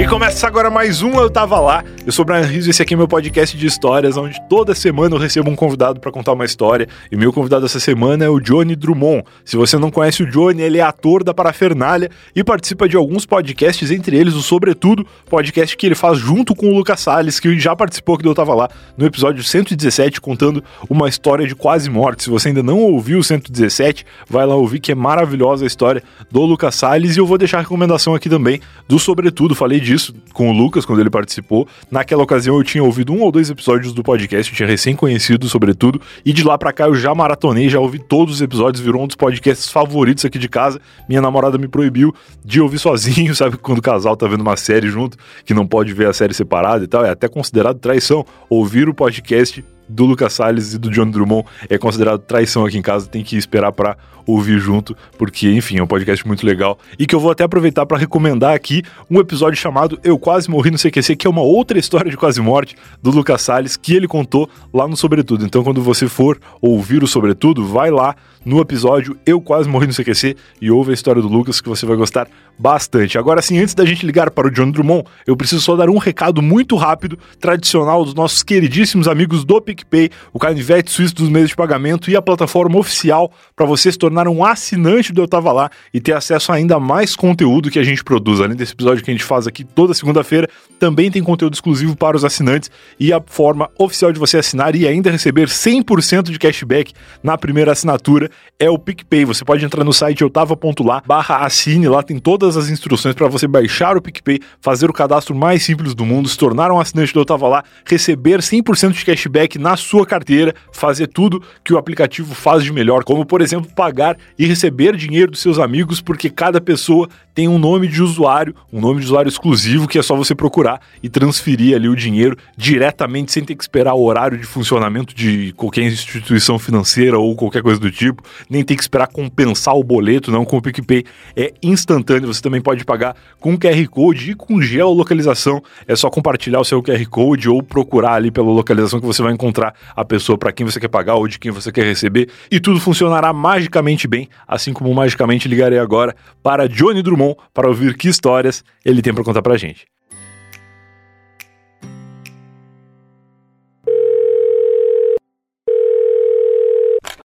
E começa agora mais um Eu Tava Lá. Eu sou o Brian Rizzo e esse aqui é meu podcast de histórias, onde toda semana eu recebo um convidado para contar uma história. E meu convidado essa semana é o Johnny Drummond. Se você não conhece o Johnny, ele é ator da Parafernália e participa de alguns podcasts, entre eles o Sobretudo, podcast que ele faz junto com o Lucas Salles, que já participou que eu tava lá no episódio 117, contando uma história de quase morte. Se você ainda não ouviu o 117, vai lá ouvir que é maravilhosa a história do Lucas Salles. E eu vou deixar a recomendação aqui também do Sobretudo. Falei de disso com o Lucas quando ele participou. Naquela ocasião eu tinha ouvido um ou dois episódios do podcast, eu tinha recém conhecido, sobretudo, e de lá para cá eu já maratonei, já ouvi todos os episódios, virou um dos podcasts favoritos aqui de casa. Minha namorada me proibiu de ouvir sozinho, sabe? Quando o casal tá vendo uma série junto, que não pode ver a série separada e tal, é até considerado traição ouvir o podcast do Lucas Salles e do John Drummond é considerado traição aqui em casa, tem que esperar para ouvir junto, porque, enfim, é um podcast muito legal e que eu vou até aproveitar para recomendar aqui um episódio chamado Eu Quase Morri no CQC, que é uma outra história de quase morte do Lucas Salles que ele contou lá no Sobretudo. Então, quando você for ouvir o Sobretudo, vai lá no episódio Eu Quase Morri no CQC e ouve a história do Lucas que você vai gostar bastante. Agora sim, antes da gente ligar para o John Drummond, eu preciso só dar um recado muito rápido, tradicional dos nossos queridíssimos amigos do PicPay, o canivete suíço dos meios de pagamento e a plataforma oficial para você se tornar um assinante do Eu Tava Lá e ter acesso a ainda mais conteúdo que a gente produz. Além desse episódio que a gente faz aqui toda segunda-feira, também tem conteúdo exclusivo para os assinantes e a forma oficial de você assinar e ainda receber 100% de cashback na primeira assinatura é o PicPay. Você pode entrar no site eutava.lá barra assine, lá tem todas as instruções para você baixar o PicPay, fazer o cadastro mais simples do mundo, se tornar um assinante do Eu Tava Lá, receber 100% de cashback na sua carteira, fazer tudo que o aplicativo faz de melhor, como por exemplo pagar e receber dinheiro dos seus amigos, porque cada pessoa tem um nome de usuário, um nome de usuário exclusivo que é só você procurar e transferir ali o dinheiro diretamente sem ter que esperar o horário de funcionamento de qualquer instituição financeira ou qualquer coisa do tipo, nem ter que esperar compensar o boleto, não com o PicPay é instantâneo, você também pode pagar com QR Code e com geolocalização, é só compartilhar o seu QR Code ou procurar ali pela localização que você vai encontrar a pessoa para quem você quer pagar ou de quem você quer receber e tudo funcionará magicamente bem, assim como magicamente ligarei agora para Johnny Drummond para ouvir que histórias ele tem para contar pra gente.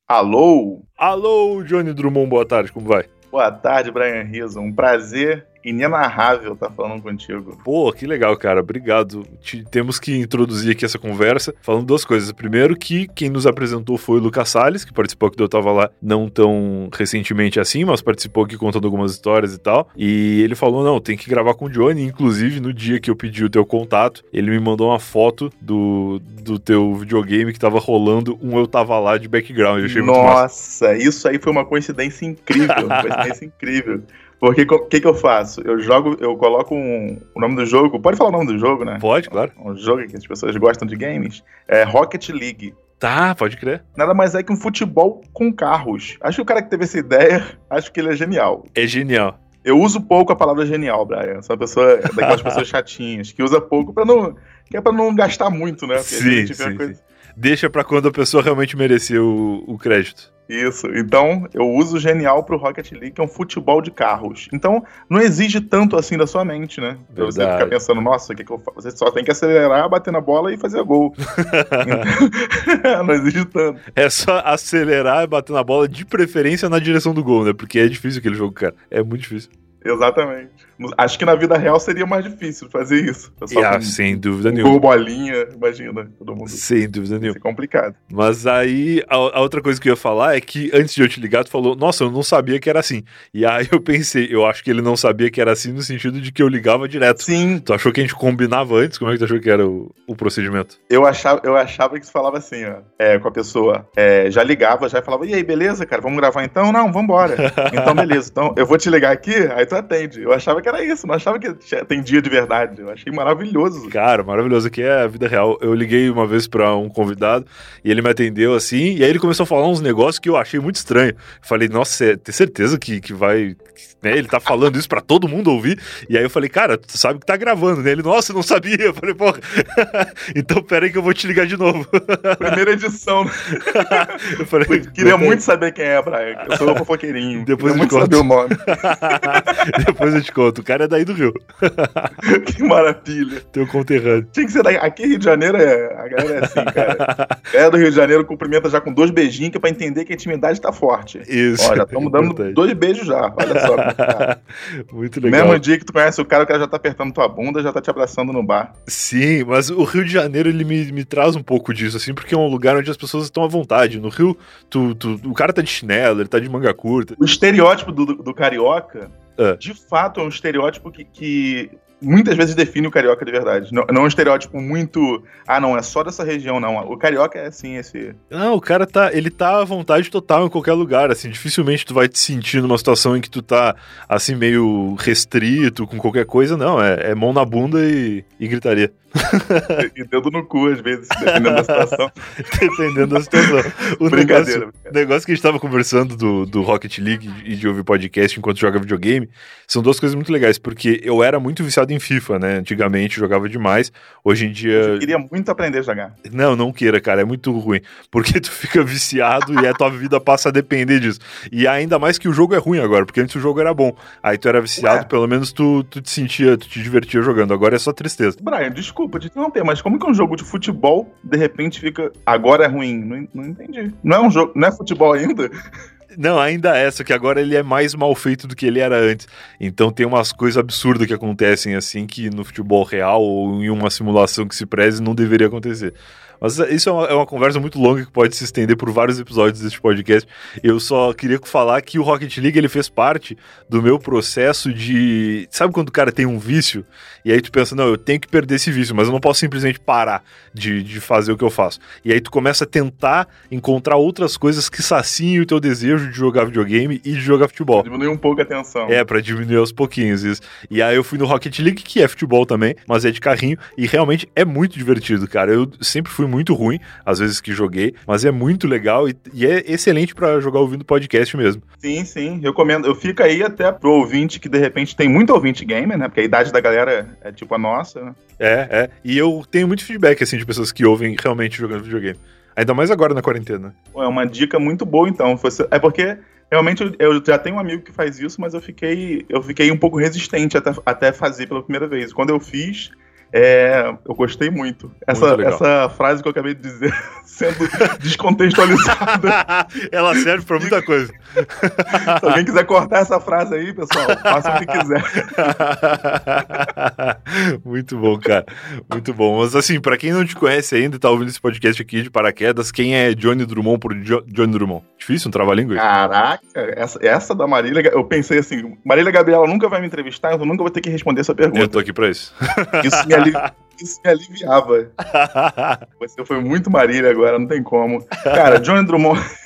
Alô? Alô, Johnny Drummond, boa tarde, como vai? Boa tarde, Brian Rizzo. Um prazer inenarrável estar tá falando contigo. Pô, que legal, cara. Obrigado. Te, temos que introduzir aqui essa conversa falando duas coisas. Primeiro, que quem nos apresentou foi o Lucas Salles, que participou aqui do Eu Tava Lá não tão recentemente assim, mas participou aqui contando algumas histórias e tal. E ele falou: não, tem que gravar com o Johnny. Inclusive, no dia que eu pedi o teu contato, ele me mandou uma foto do, do teu videogame que tava rolando um Eu Tava Lá de background. Eu achei Nossa, isso aí foi uma coincidência incrível. Uma coincidência incrível. Porque o que, que eu faço? Eu jogo, eu coloco um, o nome do jogo. Pode falar o nome do jogo, né? Pode, claro. Um jogo que as pessoas gostam de games. É Rocket League. Tá, pode crer. Nada mais é que um futebol com carros. Acho que o cara que teve essa ideia, acho que ele é genial. É genial. Eu uso pouco a palavra genial, Brian. Sou uma pessoa daquelas pessoas chatinhas que usa pouco para não, que é para não gastar muito, né? Porque sim, sim, coisa... sim. Deixa para quando a pessoa realmente merecer o, o crédito. Isso. Então, eu uso genial pro Rocket League, que é um futebol de carros. Então, não exige tanto assim da sua mente, né? Pra você ficar pensando, nossa, o que, que eu faço? Você só tem que acelerar, bater na bola e fazer gol. então, não exige tanto. É só acelerar e bater na bola, de preferência na direção do gol, né? Porque é difícil aquele jogo, cara. É muito difícil. Exatamente. Acho que na vida real seria mais difícil fazer isso. Ah, sem dúvida nenhuma. Bolinha, imagina, todo mundo. Sem dúvida nenhuma. É complicado. Mas aí, a, a, outra coisa que eu ia falar é que antes de eu te ligar, tu falou, nossa, eu não sabia que era assim. E aí eu pensei, eu acho que ele não sabia que era assim no sentido de que eu ligava direto. Sim. Tu achou que a gente combinava antes? Como é que tu achou que era o, o procedimento? Eu achava, eu achava que você falava assim, ó, é, com a pessoa. É, já ligava, já falava, e aí, beleza, cara, vamos gravar então? Não, vambora. então, beleza. Então, eu vou te ligar aqui, aí tu atende. Eu achava que era isso, não achava que tem dia de verdade. Eu achei maravilhoso. Cara, maravilhoso. Aqui é a vida real. Eu liguei uma vez pra um convidado e ele me atendeu assim, e aí ele começou a falar uns negócios que eu achei muito estranho. Eu falei, nossa, tem certeza que, que vai. Né, ele tá falando isso pra todo mundo ouvir. E aí eu falei, cara, tu sabe que tá gravando, né? Ele, nossa, eu não sabia. Eu falei, porra. então pera aí que eu vou te ligar de novo. Primeira edição. eu falei, Queria muito saber quem é, Brian. Eu sou o fofoqueirinho. Depois eu muito saber o nome. Depois eu te conto. O cara é daí do Rio. que maravilha. Teu conterrâneo. Tinha que ser daí. Aqui Rio de Janeiro é. A galera é assim, cara. É do Rio de Janeiro cumprimenta já com dois beijinhos, que é pra entender que a intimidade tá forte. Isso. Ó, já estamos dando dois beijos já. Olha só. Cara. Muito legal. Mesmo dia que tu conhece o cara, o cara já tá apertando tua bunda, já tá te abraçando no bar. Sim, mas o Rio de Janeiro, ele me, me traz um pouco disso, assim, porque é um lugar onde as pessoas estão à vontade. No Rio, tu, tu, o cara tá de chinelo, ele tá de manga curta. O estereótipo do, do, do carioca, é. de fato, é um estereótipo que, que muitas vezes define o carioca de verdade. Não, não é um estereótipo muito. Ah, não, é só dessa região, não. O carioca é assim, esse. Não, o cara tá. Ele tá à vontade total em qualquer lugar, assim. Dificilmente tu vai te sentir numa situação em que tu tá, assim, meio restrito com qualquer coisa. Não, é, é mão na bunda e, e gritaria. e dedo no cu, às vezes, dependendo da situação. dependendo da situação. O Brincadeira. Negócio, negócio que a gente tava conversando do, do Rocket League e de ouvir podcast enquanto joga videogame, são duas coisas muito legais, porque eu era muito viciado em FIFA, né? Antigamente jogava demais. Hoje em dia. Eu queria muito aprender a jogar. Não, não queira, cara. É muito ruim. Porque tu fica viciado e a tua vida passa a depender disso. E ainda mais que o jogo é ruim agora, porque antes o jogo era bom. Aí tu era viciado, Ué. pelo menos tu, tu te sentia, tu te divertia jogando. Agora é só tristeza. Brian, desculpa desculpa de não ter, mas como que um jogo de futebol, de repente, fica. Agora é ruim? Não, não entendi. Não é um jogo. Não é futebol ainda? Não, ainda é, só que agora ele é mais mal feito do que ele era antes. Então tem umas coisas absurdas que acontecem assim que no futebol real ou em uma simulação que se preze não deveria acontecer. Mas isso é uma, é uma, conversa muito longa que pode se estender por vários episódios deste podcast. Eu só queria falar que o Rocket League ele fez parte do meu processo de. Sabe quando o cara tem um vício? E aí tu pensa, não, eu tenho que perder esse vício, mas eu não posso simplesmente parar de, de fazer o que eu faço. E aí tu começa a tentar encontrar outras coisas que saciem o teu desejo de jogar videogame e de jogar futebol. Diminuir um pouco a tensão. É, pra diminuir aos pouquinhos isso. E aí eu fui no Rocket League, que é futebol também, mas é de carrinho, e realmente é muito divertido, cara. Eu sempre fui muito ruim, às vezes que joguei, mas é muito legal e, e é excelente para jogar ouvindo podcast mesmo. Sim, sim, recomendo. Eu fico aí até pro ouvinte que de repente tem muito ouvinte gamer, né? Porque a idade da galera é tipo a nossa, né? É, é. E eu tenho muito feedback, assim, de pessoas que ouvem realmente jogando videogame. Ainda mais agora na quarentena. É uma dica muito boa, então. É porque realmente eu já tenho um amigo que faz isso, mas eu fiquei, eu fiquei um pouco resistente até, até fazer pela primeira vez. Quando eu fiz, é, eu gostei muito. Essa, muito essa frase que eu acabei de dizer, sendo descontextualizada. Ela serve para muita coisa. Se alguém quiser cortar essa frase aí, pessoal, faça o que quiser. muito bom, cara. Muito bom. Mas assim, para quem não te conhece ainda e tá ouvindo esse podcast aqui de paraquedas, quem é Johnny Drummond por jo Johnny Drummond? Difícil, um trava-língua? Caraca, essa, essa da Marília, eu pensei assim, Marília Gabriela nunca vai me entrevistar, eu nunca vou ter que responder essa pergunta. Eu tô aqui pra isso. Isso me isso me aliviava. Você foi muito Marília agora, não tem como. Cara, Johnny Drummond.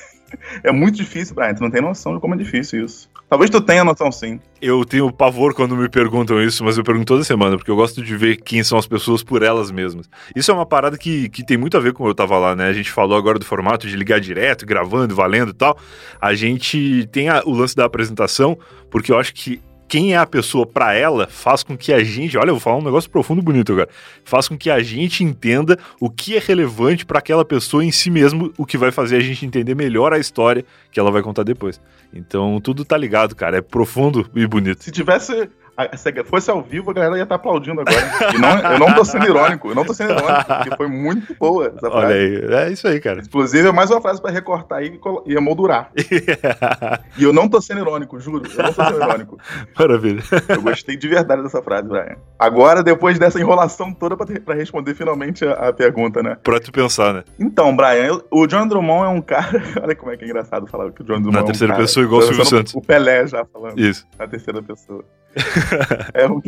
É muito difícil, Brian. Tu não tem noção de como é difícil isso. Talvez tu tenha noção, sim. Eu tenho pavor quando me perguntam isso, mas eu pergunto toda semana, porque eu gosto de ver quem são as pessoas por elas mesmas. Isso é uma parada que, que tem muito a ver com eu tava lá, né? A gente falou agora do formato de ligar direto, gravando, valendo e tal. A gente tem a, o lance da apresentação, porque eu acho que quem é a pessoa para ela faz com que a gente, olha, eu vou falar um negócio profundo bonito agora, faz com que a gente entenda o que é relevante para aquela pessoa em si mesmo, o que vai fazer a gente entender melhor a história que ela vai contar depois. Então, tudo tá ligado, cara, é profundo e bonito. Se tivesse se fosse ao vivo, a galera ia estar aplaudindo agora. Não, eu não tô sendo irônico, eu não tô sendo irônico, porque foi muito boa essa frase. Olha aí, é isso aí, cara. Inclusive, é mais uma frase pra recortar e, e emoldurar. e eu não tô sendo irônico, juro. Eu não tô sendo irônico. Maravilha. Eu gostei de verdade dessa frase, Brian. Agora, depois dessa enrolação toda pra, pra responder finalmente a, a, pergunta, né? Pra tu pensar, né? Então, Brian, eu, o John Drummond é um cara. Olha como é que é engraçado falar que o John Drummond. Na é um terceira cara. pessoa, igual o Silvio Santos. O Pelé já falando. Isso. Na terceira pessoa. é, um,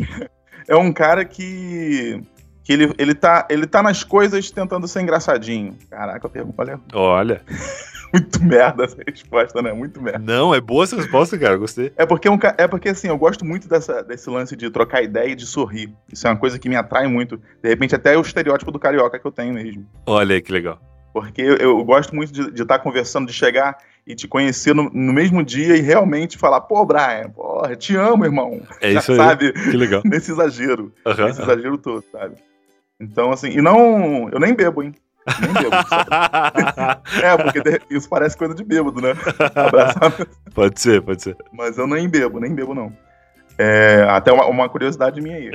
é um cara que. Que ele, ele, tá, ele tá nas coisas tentando ser engraçadinho. Caraca, olha. Olha. Muito merda essa resposta, né? Muito merda. Não, é boa essa resposta, cara. Gostei. É porque, um, é porque assim, eu gosto muito dessa, desse lance de trocar ideia e de sorrir. Isso é uma coisa que me atrai muito. De repente, até o estereótipo do carioca que eu tenho mesmo. Olha aí que legal. Porque eu, eu gosto muito de estar tá conversando, de chegar e te conhecer no, no, mesmo dia e realmente falar, pô, Brian, porra, te amo, irmão. É isso aí. Sabe? Que legal. Nesse exagero. Uhum, nesse exagero todo, sabe? Então, assim, e não. Eu nem bebo, hein? Nem bebo. é, porque isso parece coisa de bêbado, né? Abraçar. Pode ser, pode ser. Mas eu nem bebo, nem bebo, não. É, até uma, uma, curiosidade minha aí.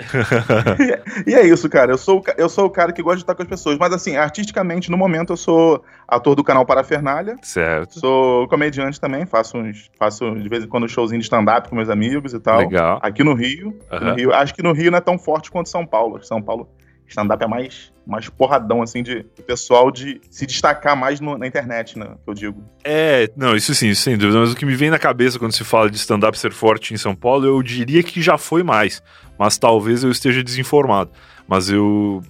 e, é isso, cara. Eu sou, eu sou o cara que gosta de estar com as pessoas. Mas, assim, artisticamente, no momento, eu sou ator do canal Parafernália. Certo. Sou comediante também. Faço, uns, faço de vez em quando um showzinho de stand-up com meus amigos e tal. Legal. Aqui no Rio, uhum. no Rio. Acho que no Rio não é tão forte quanto São Paulo. São Paulo stand-up é mais, mais porradão, assim, de pessoal de se destacar mais no, na internet, né? Que eu digo. É, não, isso sim, sem dúvida. Mas o que me vem na cabeça quando se fala de stand-up ser forte em São Paulo, eu diria que já foi mais. Mas talvez eu esteja desinformado. Mas eu.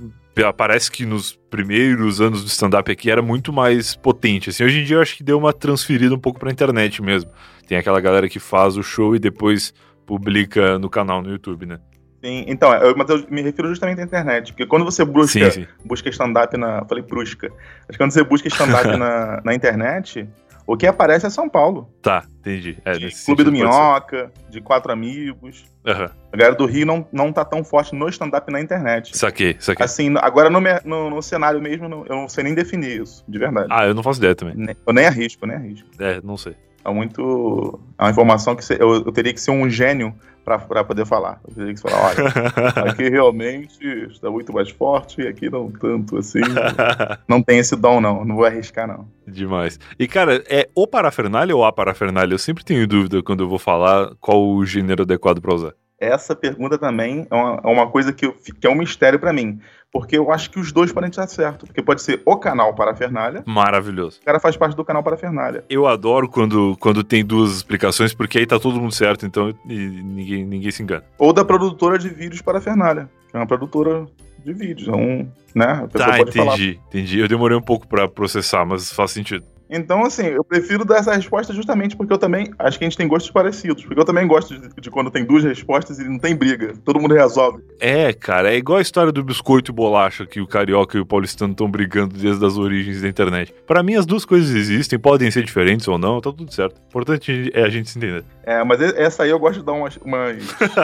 Parece que nos primeiros anos do stand-up aqui era muito mais potente. Assim, hoje em dia eu acho que deu uma transferida um pouco pra internet mesmo. Tem aquela galera que faz o show e depois publica no canal no YouTube, né? Sim, então, eu, mas eu me refiro justamente à internet, porque quando você busca, busca stand-up na. Falei brusca. Mas quando você busca stand-up na, na internet, o que aparece é São Paulo. Tá, entendi. É, Clube do Minhoca, de quatro amigos. Uhum. A galera do Rio não, não tá tão forte no stand-up na internet. Saquei, saquei. Assim, agora no, no, no cenário mesmo, eu não sei nem definir isso, de verdade. Ah, eu não faço ideia também. Eu nem arrisco, eu nem arrisco. É, não sei. É muito. É uma informação que eu, eu teria que ser um gênio para poder falar. Eu teria que falar, olha, aqui realmente está muito mais forte e aqui não tanto assim. não tem esse dom, não. Não vou arriscar, não. Demais. E, cara, é o parafernália ou a parafernália? Eu sempre tenho dúvida quando eu vou falar qual o gênero adequado para usar. Essa pergunta também é uma, é uma coisa que, eu, que é um mistério para mim. Porque eu acho que os dois podem estar certo. Porque pode ser o canal Parafernália. Maravilhoso. O cara faz parte do canal Parafernália. Eu adoro quando, quando tem duas explicações, porque aí tá todo mundo certo, então ninguém, ninguém se engana. Ou da produtora de vídeos Parafernália, que é uma produtora de vídeos. Então, né? tá, entendi, falar. entendi. Eu demorei um pouco para processar, mas faz sentido. Então, assim, eu prefiro dar essa resposta justamente porque eu também acho que a gente tem gostos parecidos. Porque eu também gosto de, de, quando tem duas respostas e não tem briga. Todo mundo resolve. É, cara, é igual a história do biscoito e bolacha que o carioca e o paulistano estão brigando desde as origens da internet. Para mim, as duas coisas existem, podem ser diferentes ou não, tá tudo certo. O importante é a gente se entender. É, mas essa aí eu gosto de dar umas, umas,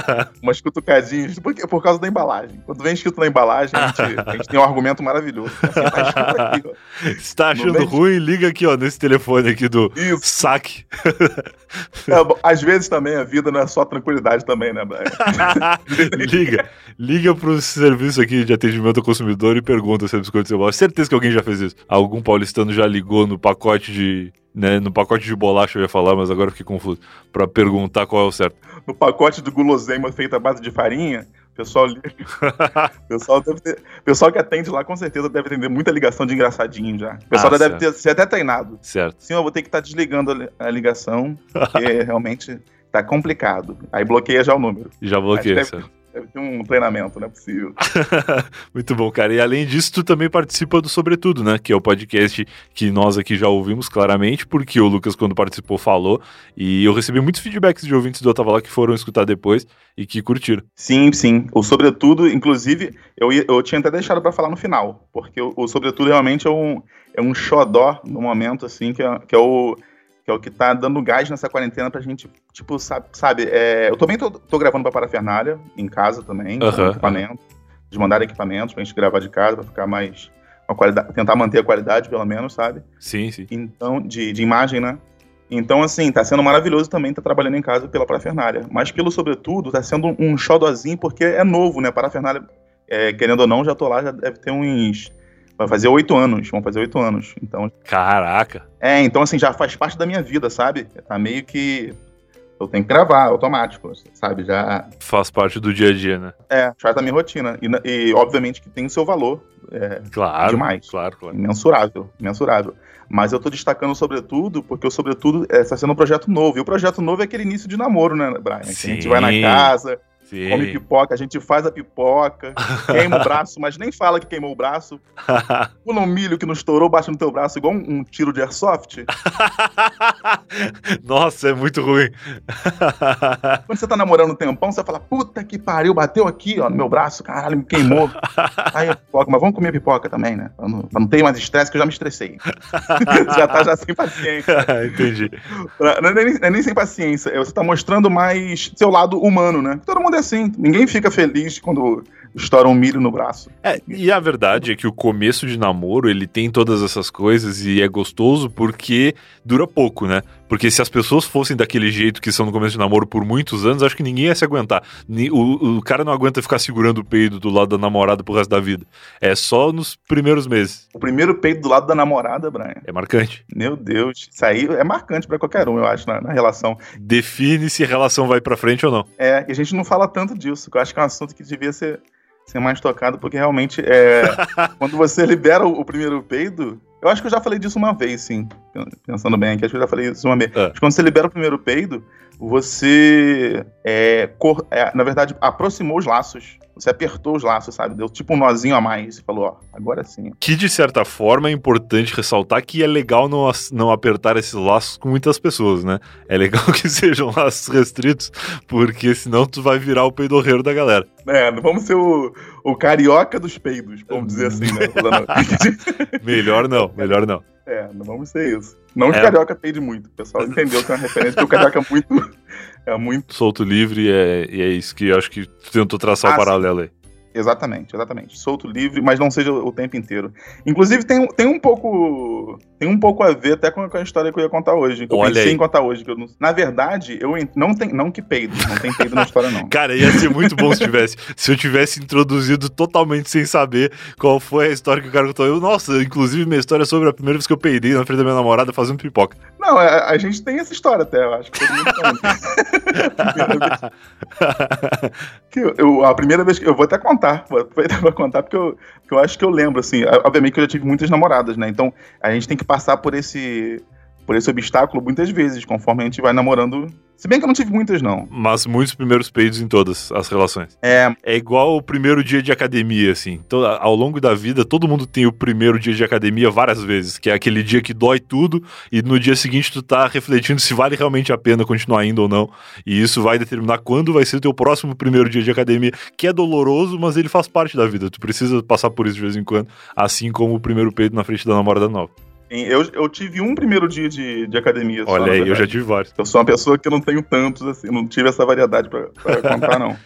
umas cutucadinhas, porque, por causa da embalagem. Quando vem escrito na embalagem, a gente, a gente tem um argumento maravilhoso. Assim, tá aqui, Se tá achando ruim, liga aqui, ó, nesse telefone aqui do Isso. saque. É, bom, às vezes também a vida não é só tranquilidade também, né, Brian? liga. Liga pro serviço aqui de atendimento ao consumidor e pergunta se é biscoito cebola. Certeza que alguém já fez isso. Algum paulistano já ligou no pacote de né, no pacote de bolacha eu ia falar, mas agora fiquei confuso. Para perguntar qual é o certo. No pacote de guloseima feita à base de farinha, o pessoal, pessoal, deve ter... pessoal que atende lá com certeza deve atender muita ligação de engraçadinho já. O pessoal ah, deve ter, ser até treinado. Certo. Sim, eu vou ter que estar tá desligando a ligação, porque realmente tá complicado. Aí bloqueia já o número. Já bloqueia, certo. Deve ter um treinamento, não é possível. Muito bom, cara. E além disso, tu também participa do Sobretudo, né? Que é o podcast que nós aqui já ouvimos claramente, porque o Lucas, quando participou, falou. E eu recebi muitos feedbacks de ouvintes do Otava que foram escutar depois e que curtiram. Sim, sim. O Sobretudo, inclusive, eu, ia, eu tinha até deixado para falar no final, porque o, o Sobretudo realmente é um, é um xodó no momento, assim, que é, que é o que é o que tá dando gás nessa quarentena pra gente, tipo, sabe, sabe é, eu também tô, tô gravando pra parafernália, em casa também, com equipamento, de mandar equipamentos pra gente gravar de casa, pra ficar mais, uma qualidade, tentar manter a qualidade, pelo menos, sabe? Sim, sim. Então, de, de imagem, né? Então, assim, tá sendo maravilhoso também estar tá trabalhando em casa pela parafernália, mas pelo sobretudo, tá sendo um xodozinho porque é novo, né, parafernália, é, querendo ou não, já tô lá, já deve ter uns Vai fazer oito anos, vão fazer oito anos. Então. Caraca! É, então assim, já faz parte da minha vida, sabe? Tá meio que. Eu tenho que gravar, automático, sabe? Já. Faz parte do dia a dia, né? É, faz da minha rotina. E, e obviamente que tem o seu valor. É, claro. Demais. Claro, claro. Imensurável, imensurável. Mas eu tô destacando sobretudo, porque o sobretudo está é, sendo um projeto novo. E o projeto novo é aquele início de namoro, né, Brian? Sim. a gente vai na casa, Sim. come pipoca, a gente faz a pipoca, queima o braço, mas nem fala que queimou o braço. Pula um milho que não estourou, bate no teu braço igual um, um tiro de airsoft. Nossa, é muito ruim. Quando você tá namorando um tempão, você fala, puta que pariu, bateu aqui, ó, no meu braço, caralho, me queimou. Aí a pipoca, mas vamos comer pipoca também, né? Pra não, pra não ter mais estresse, que eu já me estressei. já tá já sem paciência. Entendi. Não é, nem, não é nem sem paciência, é você tá mostrando mais seu lado humano, né? Todo mundo é assim. Ninguém fica feliz quando estoura um milho no braço. É, e a verdade é que o começo de namoro, ele tem todas essas coisas e é gostoso porque dura pouco, né? Porque se as pessoas fossem daquele jeito que são no começo de namoro por muitos anos, acho que ninguém ia se aguentar. O, o cara não aguenta ficar segurando o peido do lado da namorada pro resto da vida. É só nos primeiros meses. O primeiro peido do lado da namorada, Brian. É marcante. Meu Deus. Isso aí é marcante para qualquer um, eu acho, na, na, relação. Define se a relação vai para frente ou não. É, e a gente não fala tanto disso, que eu acho que é um assunto que devia ser, ser mais tocado, porque realmente é. quando você libera o, o primeiro peido, eu acho que eu já falei disso uma vez, sim. Pensando bem aqui, acho que eu já falei isso uma vez. É. Mas quando você libera o primeiro peido, você, é, cor, é, na verdade, aproximou os laços. Você apertou os laços, sabe? Deu tipo um nozinho a mais. Você falou, ó, agora sim. Que de certa forma é importante ressaltar que é legal não, não apertar esses laços com muitas pessoas, né? É legal que sejam laços restritos, porque senão tu vai virar o peidorreiro da galera. É, não vamos ser o, o carioca dos peidos, vamos dizer assim, né? melhor não, melhor não. É, não vamos ser isso. Não que é. carioca peide muito. O pessoal entendeu que é uma referência, porque o carioca é muito. É muito. Solto livre é, e é isso que eu acho que tentou traçar ah, o paralelo aí. Exatamente, exatamente. Solto livre, mas não seja o tempo inteiro. Inclusive, tem, tem um pouco. Tem um pouco a ver até com a história que eu ia contar hoje. Que eu Olha pensei aí. em contar hoje. Não, na verdade, eu não tem, não que peido, não tem peido na história, não. Cara, ia ser muito bom se tivesse. se eu tivesse introduzido totalmente sem saber qual foi a história que o cara contou. Eu, nossa, inclusive minha história é sobre a primeira vez que eu peidei na frente da minha namorada fazendo pipoca. Não, a, é, a gente tem essa história até, eu acho que todo mundo que eu, eu, a primeira vez que. Eu vou até contar, vou aproveitar pra contar, porque eu, porque eu acho que eu lembro, assim. Obviamente que eu já tive muitas namoradas, né? Então a gente tem que passar por esse por esse obstáculo muitas vezes, conforme a gente vai namorando. Se bem que eu não tive muitas, não. Mas muitos primeiros peidos em todas as relações. É. É igual o primeiro dia de academia, assim. Todo, ao longo da vida, todo mundo tem o primeiro dia de academia várias vezes, que é aquele dia que dói tudo, e no dia seguinte tu tá refletindo se vale realmente a pena continuar indo ou não. E isso vai determinar quando vai ser o teu próximo primeiro dia de academia, que é doloroso, mas ele faz parte da vida. Tu precisa passar por isso de vez em quando, assim como o primeiro peito na frente da namorada nova. Eu, eu tive um primeiro dia de, de academia. Olha só, aí, eu já tive vários. Eu sou uma pessoa que eu não tenho tantos, assim, não tive essa variedade pra, pra contar, não.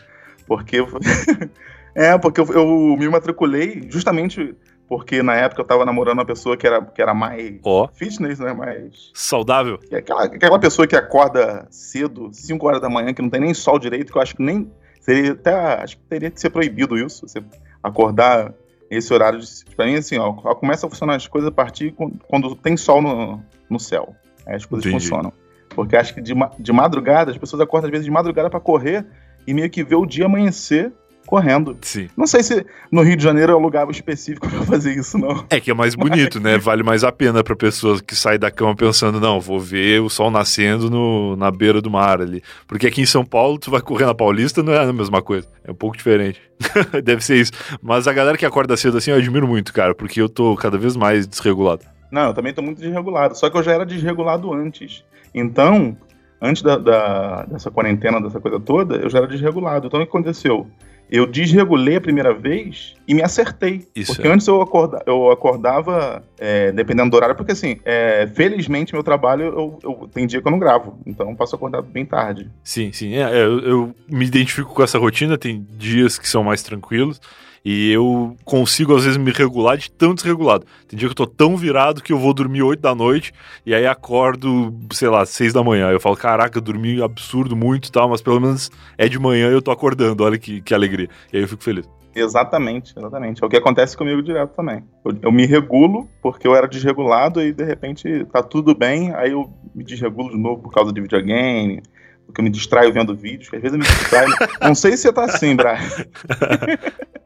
Porque. é, porque eu, eu, me matriculei justamente porque na época eu tava namorando uma pessoa que era, que era mais oh. fitness, né? Mais. Saudável. Aquela, aquela pessoa que acorda cedo, 5 horas da manhã, que não tem nem sol direito, que eu acho que nem. Seria até. Acho que teria que ser proibido isso. Você acordar esse horário de. Pra mim, assim, ó, começa a funcionar as coisas a partir quando tem sol no, no céu. Aí as coisas Entendi. funcionam. Porque acho que de, de madrugada, as pessoas acordam às vezes de madrugada para correr e meio que vê o dia amanhecer correndo. Sim. Não sei se no Rio de Janeiro é um lugar específico para fazer isso, não. É que é mais bonito, né? Vale mais a pena pra pessoa que sai da cama pensando, não, vou ver o sol nascendo no, na beira do mar ali. Porque aqui em São Paulo, tu vai correr na Paulista, não é a mesma coisa. É um pouco diferente. Deve ser isso. Mas a galera que acorda cedo assim, eu admiro muito, cara, porque eu tô cada vez mais desregulado. Não, eu também tô muito desregulado. Só que eu já era desregulado antes. Então, antes da, da, dessa quarentena, dessa coisa toda, eu já era desregulado. Então o que aconteceu? Eu desregulei a primeira vez e me acertei. Isso porque é. antes eu, acorda, eu acordava, é, dependendo do horário, porque assim, é, felizmente meu trabalho, eu, eu, tem dia que eu não gravo, então eu posso acordar bem tarde. Sim, sim. É, é, eu, eu me identifico com essa rotina, tem dias que são mais tranquilos. E eu consigo, às vezes, me regular de tão desregulado. Tem dia que eu tô tão virado que eu vou dormir 8 da noite e aí acordo, sei lá, 6 da manhã. Eu falo, caraca, eu dormi absurdo muito e tal, mas pelo menos é de manhã e eu tô acordando. Olha que, que alegria. E aí eu fico feliz. Exatamente, exatamente. É o que acontece comigo direto também. Eu, eu, me regulo porque eu era desregulado e de repente tá tudo bem, aí eu me desregulo de novo por causa de videogame, porque eu me distraio vendo vídeos, às vezes eu me distraio. Não sei se você tá assim, Brian.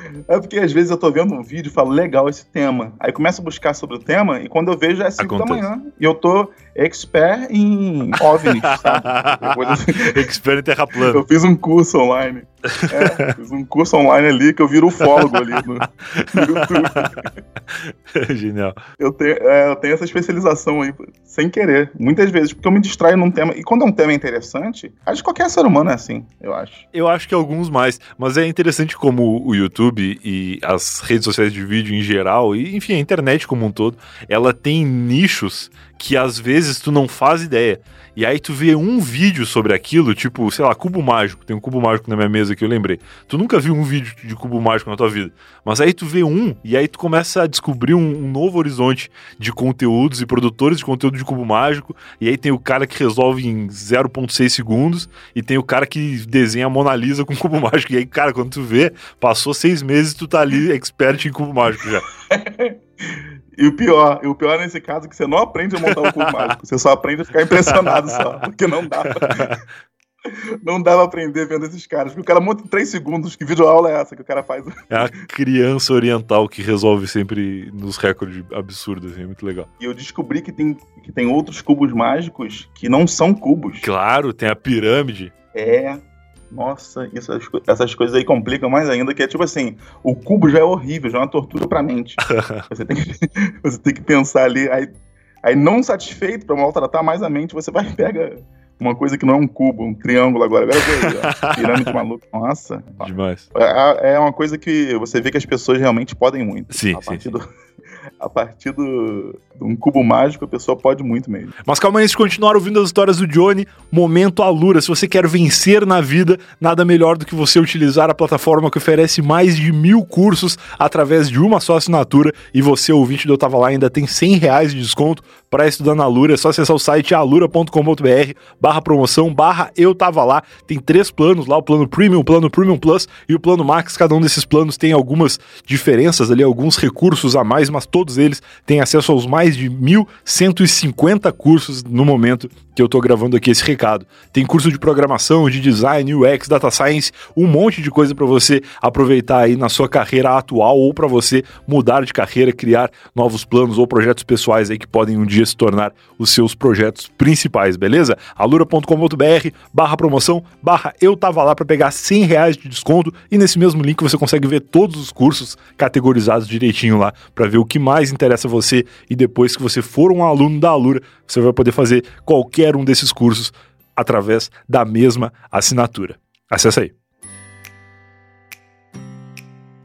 É porque às vezes eu tô vendo um vídeo e falo, legal esse tema. Aí começo a buscar sobre o tema e quando eu vejo é 5 da manhã. E eu tô expert em OVNIs, sabe? expert em terra plana. Eu fiz um curso online. É, fiz um curso online ali que eu viro ufólogo ali no, no YouTube. Genial. Eu tenho, é, eu tenho essa especialização aí, sem querer, muitas vezes, porque eu me distraio num tema. E quando é um tema interessante, acho que qualquer ser humano é assim, eu acho. Eu acho que alguns mais, mas é interessante como o YouTube e as redes sociais de vídeo em geral, e enfim, a internet como um todo, ela tem nichos que às vezes tu não faz ideia. E aí tu vê um vídeo sobre aquilo, tipo, sei lá, cubo mágico. Tem um cubo mágico na minha mesa que eu lembrei. Tu nunca viu um vídeo de cubo mágico na tua vida. Mas aí tu vê um e aí tu começa a descobrir um um, novo horizonte de conteúdos e produtores de conteúdo de cubo mágico. E aí tem o cara que resolve em 0.6 segundos e tem o cara que desenha a Mona Lisa com cubo mágico. E aí, cara, quando tu vê, passou seis meses tu tá ali expert em cubo mágico já. E o pior, e o pior nesse caso é que você não aprende a montar um cubo mágico, você só aprende a ficar impressionado só, porque não dá pra, não dá pra aprender vendo esses caras, porque o cara monta em 3 segundos, que videoaula é essa que o cara faz? É a criança oriental que resolve sempre nos recordes absurdos, assim, é muito legal. E eu descobri que tem, que tem outros cubos mágicos que não são cubos. Claro, tem a pirâmide. É, nossa, essas, essas coisas aí complicam mais ainda, que é tipo assim, o cubo já é horrível, já é uma tortura pra mente. você, tem que, você tem que pensar ali, aí, aí não satisfeito pra maltratar mais a mente, você vai e pega uma coisa que não é um cubo, um triângulo agora. Agora veio, pirâmide maluca. Nossa. Demais. É, é, uma coisa que você vê que as pessoas realmente podem muito. Sim, a sim. sim. Do, a partir do, de um cubo mágico, a pessoa pode muito mesmo. Mas calma aí, se continuar ouvindo as histórias do Johnny, momento Alura. Se você quer vencer na vida, nada melhor do que você utilizar a plataforma que oferece mais de mil cursos através de uma só assinatura. E você, ouvinte do Eu Tava Lá, ainda tem 100 reais de desconto para estudar na Alura. É só acessar o site alura.com.br barra promoção, barra Eu Tava Lá. Tem três planos lá, o plano Premium, o plano Premium Plus e o plano Max. Cada um desses planos tem algumas diferenças ali, alguns recursos a mais, mas todos eles têm acesso aos mais de 1.150 cursos no momento que eu estou gravando aqui esse recado. Tem curso de programação, de design, UX, data science, um monte de coisa para você aproveitar aí na sua carreira atual ou para você mudar de carreira, criar novos planos ou projetos pessoais aí que podem um dia se tornar os seus projetos principais, beleza? alura.com.br barra promoção, barra eu tava lá para pegar 100 reais de desconto e nesse mesmo link você consegue ver todos os cursos categorizados direitinho lá para ver o que mais interessa a você e depois que você for um aluno da Alura, você vai poder fazer qualquer um desses cursos através da mesma assinatura. Acesse aí.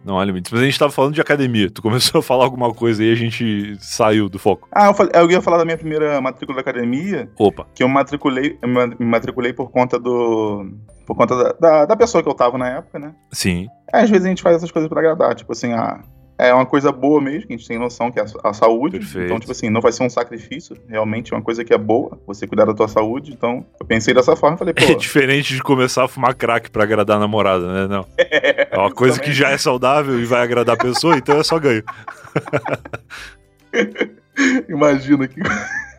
Não olha. Mas a gente tava falando de academia. Tu começou a falar alguma coisa e a gente saiu do foco. Ah, eu, falei, eu, ia falar da minha primeira matrícula da academia. Opa. Que eu matriculei, eu me matriculei por conta do. Por conta da, da, da pessoa que eu tava na época, né? Sim. É, às vezes a gente faz essas coisas pra agradar. Tipo assim, ah, é uma coisa boa mesmo, que a gente tem noção que é a, saúde. Perfeito. Então, tipo assim, não vai ser um sacrifício, realmente é uma coisa que é boa, você cuidar da tua saúde. Então, eu pensei dessa forma e falei, pô. É diferente de começar a fumar crack pra agradar a namorada, né? Não. É, é uma coisa que já é saudável e vai agradar a pessoa, então é só ganho. Imagina que.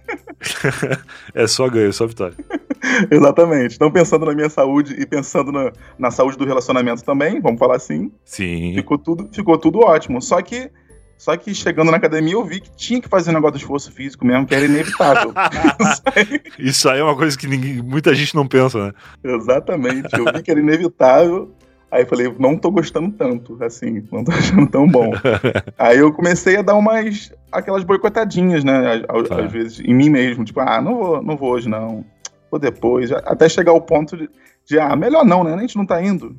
é só ganho, é só vitória. Exatamente. Então, pensando na minha saúde e pensando na, na saúde do relacionamento também, vamos falar assim. Sim. Ficou tudo, ficou tudo ótimo. Só que só que chegando na academia eu vi que tinha que fazer um negócio de esforço físico mesmo, que era inevitável. Isso aí é uma coisa que ninguém, muita gente não pensa, né? Exatamente. Eu vi que era inevitável. Aí eu falei, não tô gostando tanto, assim, não tô achando tão bom. aí eu comecei a dar umas, aquelas boicotadinhas, né, às, tá. às, vezes, em mim mesmo, tipo, ah, não vou, não vou hoje não, vou depois, até chegar ao ponto de, de, ah, melhor não, né, a gente não tá indo.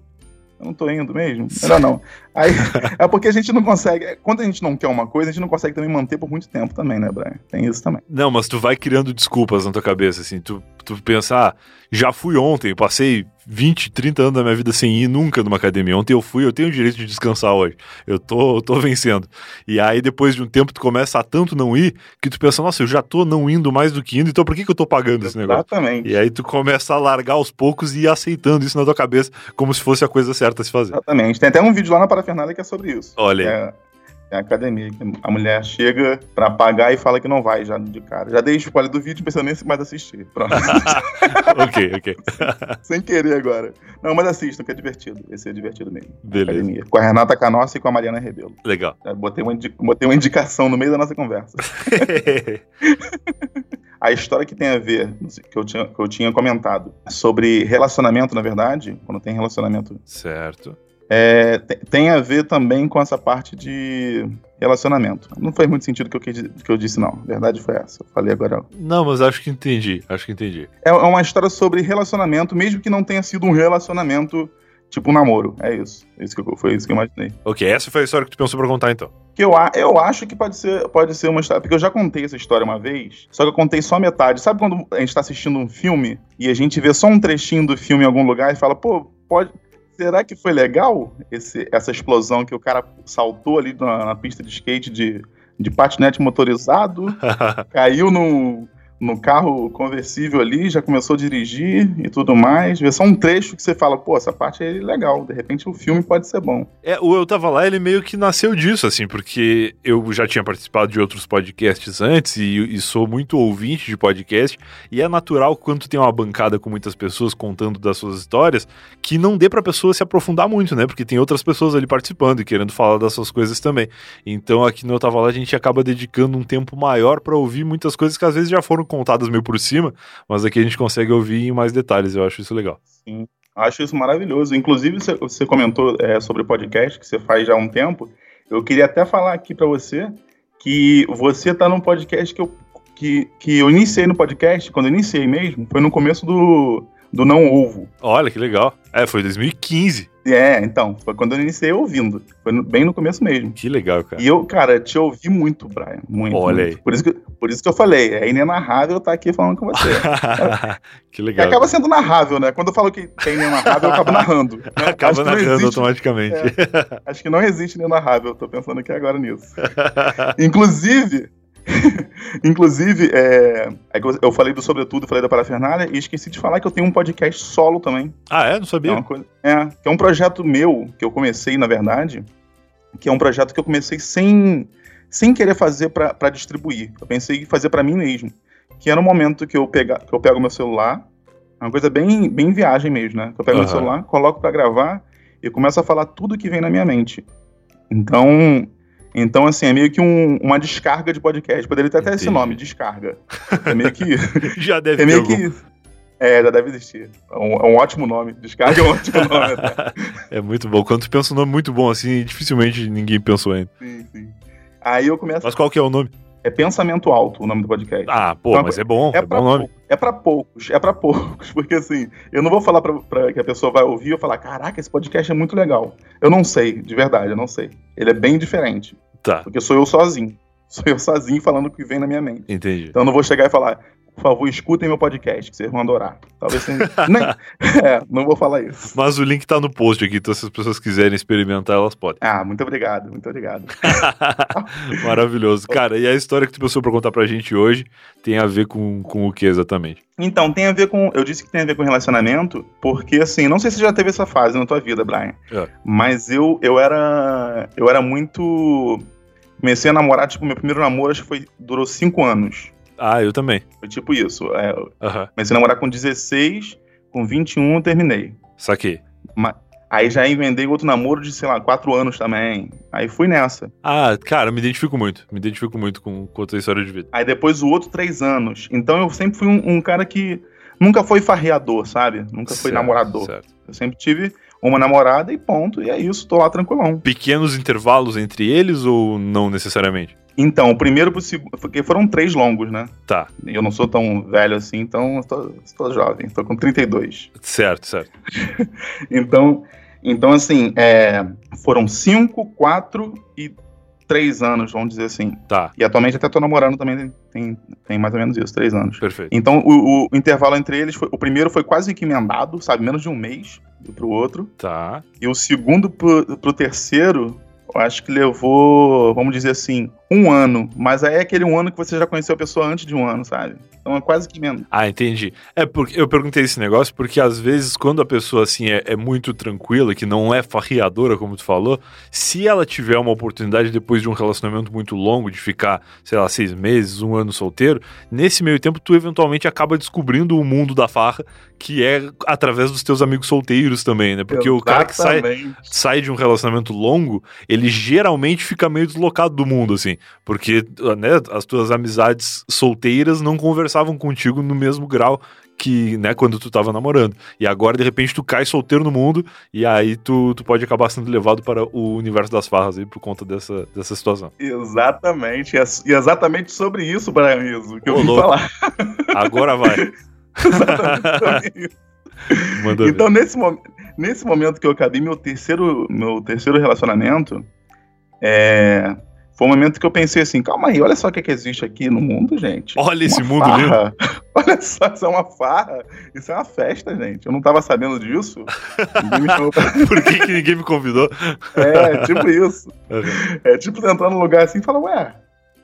Eu não tô indo mesmo, melhor não. Aí, é porque a gente não consegue, quando a gente não quer uma coisa, a gente não consegue também manter por muito tempo também, né, Brian? Tem isso também. Não, mas tu vai criando desculpas na tua cabeça, assim, tu, tu pensa, ah, já fui ontem, passei 20, 30 anos da minha vida sem ir nunca numa academia. Ontem eu fui, eu tenho o direito de descansar hoje. Eu tô, eu tô vencendo. E aí, depois de um tempo, tu começa a tanto não ir que tu pensa, nossa, eu já tô não indo mais do que indo, então por que, que eu tô pagando esse negócio? Exatamente. E aí tu começa a largar aos poucos e ir aceitando isso na tua cabeça como se fosse a coisa certa a se fazer. Exatamente. Tem até um vídeo lá na Parafernália que é sobre isso. Olha. É é a academia. A mulher chega pra pagar e fala que não vai já de cara. Já dei spoiler do vídeo pensando nem mais assistir. Pronto. ok, ok. Sem querer agora. Não, mas assistam, que é divertido. Esse é divertido mesmo. Beleza. Academia. Com a Renata Canossa e com a Mariana Rebelo. Legal. botei, uma, botei uma indicação no meio da nossa conversa. a história que tem a ver, que eu, tinha, que eu tinha comentado, sobre relacionamento, na verdade, quando tem relacionamento. Certo é, tem a ver também com essa parte de relacionamento. Não faz muito sentido o que eu, que eu disse, não. A verdade foi essa. Eu falei agora. Não, mas acho que entendi. Acho que entendi. É, é uma história sobre relacionamento, mesmo que não tenha sido um relacionamento tipo um namoro. É isso. É isso que eu, foi isso que eu imaginei. Ok, essa foi a história que tu pensou pra contar, então. Que eu, eu acho que pode ser, pode ser uma história. Porque eu já contei essa história uma vez, só que eu contei só metade. Sabe quando a gente tá assistindo um filme e a gente vê só um trechinho do filme em algum lugar e fala, pô, pode será que foi legal esse, essa explosão que o cara saltou ali na, na pista de skate de, de patinete motorizado, caiu no, no carro conversível ali, já começou a dirigir e tudo mais. Vê só um trecho que você fala, pô, essa parte é legal, de repente o filme pode ser bom. É, o Eu Tava Lá, ele meio que nasceu disso, assim, porque eu já tinha participado de outros podcasts antes e, e sou muito ouvinte de podcast, e é natural quando tem uma bancada com muitas pessoas contando das suas histórias, que não dê pra pessoa se aprofundar muito, né? Porque tem outras pessoas ali participando e querendo falar das suas coisas também. Então aqui no Eu Tava Lá a gente acaba dedicando um tempo maior para ouvir muitas coisas que às vezes já foram contadas meio por cima, mas aqui a gente consegue ouvir em mais detalhes, eu acho isso legal. Sim, acho isso maravilhoso. Inclusive, você comentou é, sobre podcast que você faz já há um tempo. Eu queria até falar aqui para você que você está num podcast que eu, que, que eu iniciei no podcast, quando eu iniciei mesmo, foi no começo do, do Não Ovo. Olha, que legal. É, foi 2015. É, então, foi quando eu iniciei ouvindo. Foi no, bem no começo mesmo. Que legal, cara. E eu, cara, te ouvi muito, Brian. Muito. Olha muito. aí. Por isso, que, por isso que eu falei, é inenarrável estar aqui falando com você. que legal. E acaba sendo narrável, né? Quando eu falo que é inenarrável, eu acabo narrando. Né? Acaba narrando existe, automaticamente. É, acho que não existe inenarrável, tô pensando aqui agora nisso. Inclusive, Inclusive, é, é eu falei do Sobretudo, falei da Parafernália e esqueci de falar que eu tenho um podcast solo também. Ah, é? Não sabia? É, coisa, é, que é um projeto meu, que eu comecei, na verdade, que é um projeto que eu comecei sem, sem querer fazer para distribuir. Eu pensei em fazer para mim mesmo. Que era um momento que eu, pega, que eu pego meu celular, é uma coisa bem, bem viagem mesmo, né? Que eu pego uhum. meu celular, coloco para gravar e começo a falar tudo que vem na minha mente. Então, então, assim, é meio que um, uma descarga de podcast. Poderia ter até Entendi. esse nome, descarga. É meio que. já deve é meio que. É, já deve existir. É um, é um, ótimo nome. Descarga é um ótimo nome. Até. É muito bom. Quando tu pensa um nome muito bom assim, dificilmente ninguém pensou ainda. Sim, sim. Aí eu começo. Mas qual que é o nome? É Pensamento Alto o nome do podcast. Ah, pô, então, mas é bom. É, é bom nome. É pra poucos, é pra poucos. Porque assim, eu não vou falar pra, pra que a pessoa vai ouvir e falar: caraca, esse podcast é muito legal. Eu não sei, de verdade, eu não sei. Ele é bem diferente. Tá. Porque sou eu sozinho. Sou eu sozinho falando o que vem na minha mente. Entendi. Então eu não vou chegar e falar, por favor, escutem meu podcast, que vocês vão adorar. Talvez sem... Nem... É, não vou falar isso. Mas o link tá no post aqui, então se as pessoas quiserem experimentar, elas podem. Ah, muito obrigado, muito obrigado. Maravilhoso. Cara, e a história que tu pensou pra contar pra gente hoje tem a ver com, com o que exatamente? Então, tem a ver com. Eu disse que tem a ver com relacionamento, porque assim, não sei se você já teve essa fase na tua vida, Brian. É. Mas eu, eu era. Eu era muito. Comecei a namorar, tipo, meu primeiro namoro acho que foi, durou cinco anos. Ah, eu também. Foi tipo isso. É, uhum. Comecei a namorar com 16, com 21 eu terminei. Saquei. Mas, aí já emendei outro namoro de, sei lá, 4 anos também. Aí fui nessa. Ah, cara, me identifico muito. Me identifico muito com, com a tua história de vida. Aí depois o outro 3 anos. Então eu sempre fui um, um cara que nunca foi farreador, sabe? Nunca foi certo, namorador. Certo. Eu sempre tive uma namorada e ponto. E é isso, tô lá tranquilão. Pequenos intervalos entre eles ou não necessariamente? Então, o primeiro pro segundo. Porque foram três longos, né? Tá. Eu não sou tão velho assim, então estou, estou jovem, estou com 32. Certo, certo. então, então, assim, é, foram cinco, quatro e três anos, vamos dizer assim. Tá. E atualmente até tô namorando também, tem, tem mais ou menos isso, três anos. Perfeito. Então, o, o intervalo entre eles, foi, o primeiro foi quase que emendado, sabe? Menos de um mês pro outro. Tá. E o segundo pro, pro terceiro eu acho que levou, vamos dizer assim, um ano. Mas aí é aquele um ano que você já conheceu a pessoa antes de um ano, sabe? Então é quase que menos. Ah, entendi. É porque eu perguntei esse negócio porque às vezes quando a pessoa assim é, é, muito tranquila, que não é farriadora, como tu falou, se ela tiver uma oportunidade depois de um relacionamento muito longo de ficar, sei lá, seis meses, um ano solteiro, nesse meio tempo tu eventualmente acaba descobrindo o mundo da farra que é através dos teus amigos solteiros também, né? Porque Exatamente. o cara que sai, sai de um relacionamento longo, ele geralmente fica meio deslocado do mundo, assim. Porque né, as tuas amizades solteiras não conversavam contigo no mesmo grau que, né, quando tu tava namorando. E agora, de repente, tu cai solteiro no mundo e aí tu, tu pode acabar sendo levado para o universo das farras aí por conta dessa, dessa situação. Exatamente. E exatamente sobre isso, Brian Rizzo, que Ô, eu vou falar. Agora vai. então, nesse, nesse momento que eu acabei meu terceiro, meu terceiro relacionamento, é, foi um momento que eu pensei assim, calma aí, olha só o que, é que existe aqui no mundo, gente. Olha uma esse mundo farra. lindo. Olha só, isso é uma farra. Isso é uma festa, gente. Eu não tava sabendo disso. Por que, que ninguém me convidou? É, tipo isso. Uhum. É tipo entrar num lugar assim e falar, ué,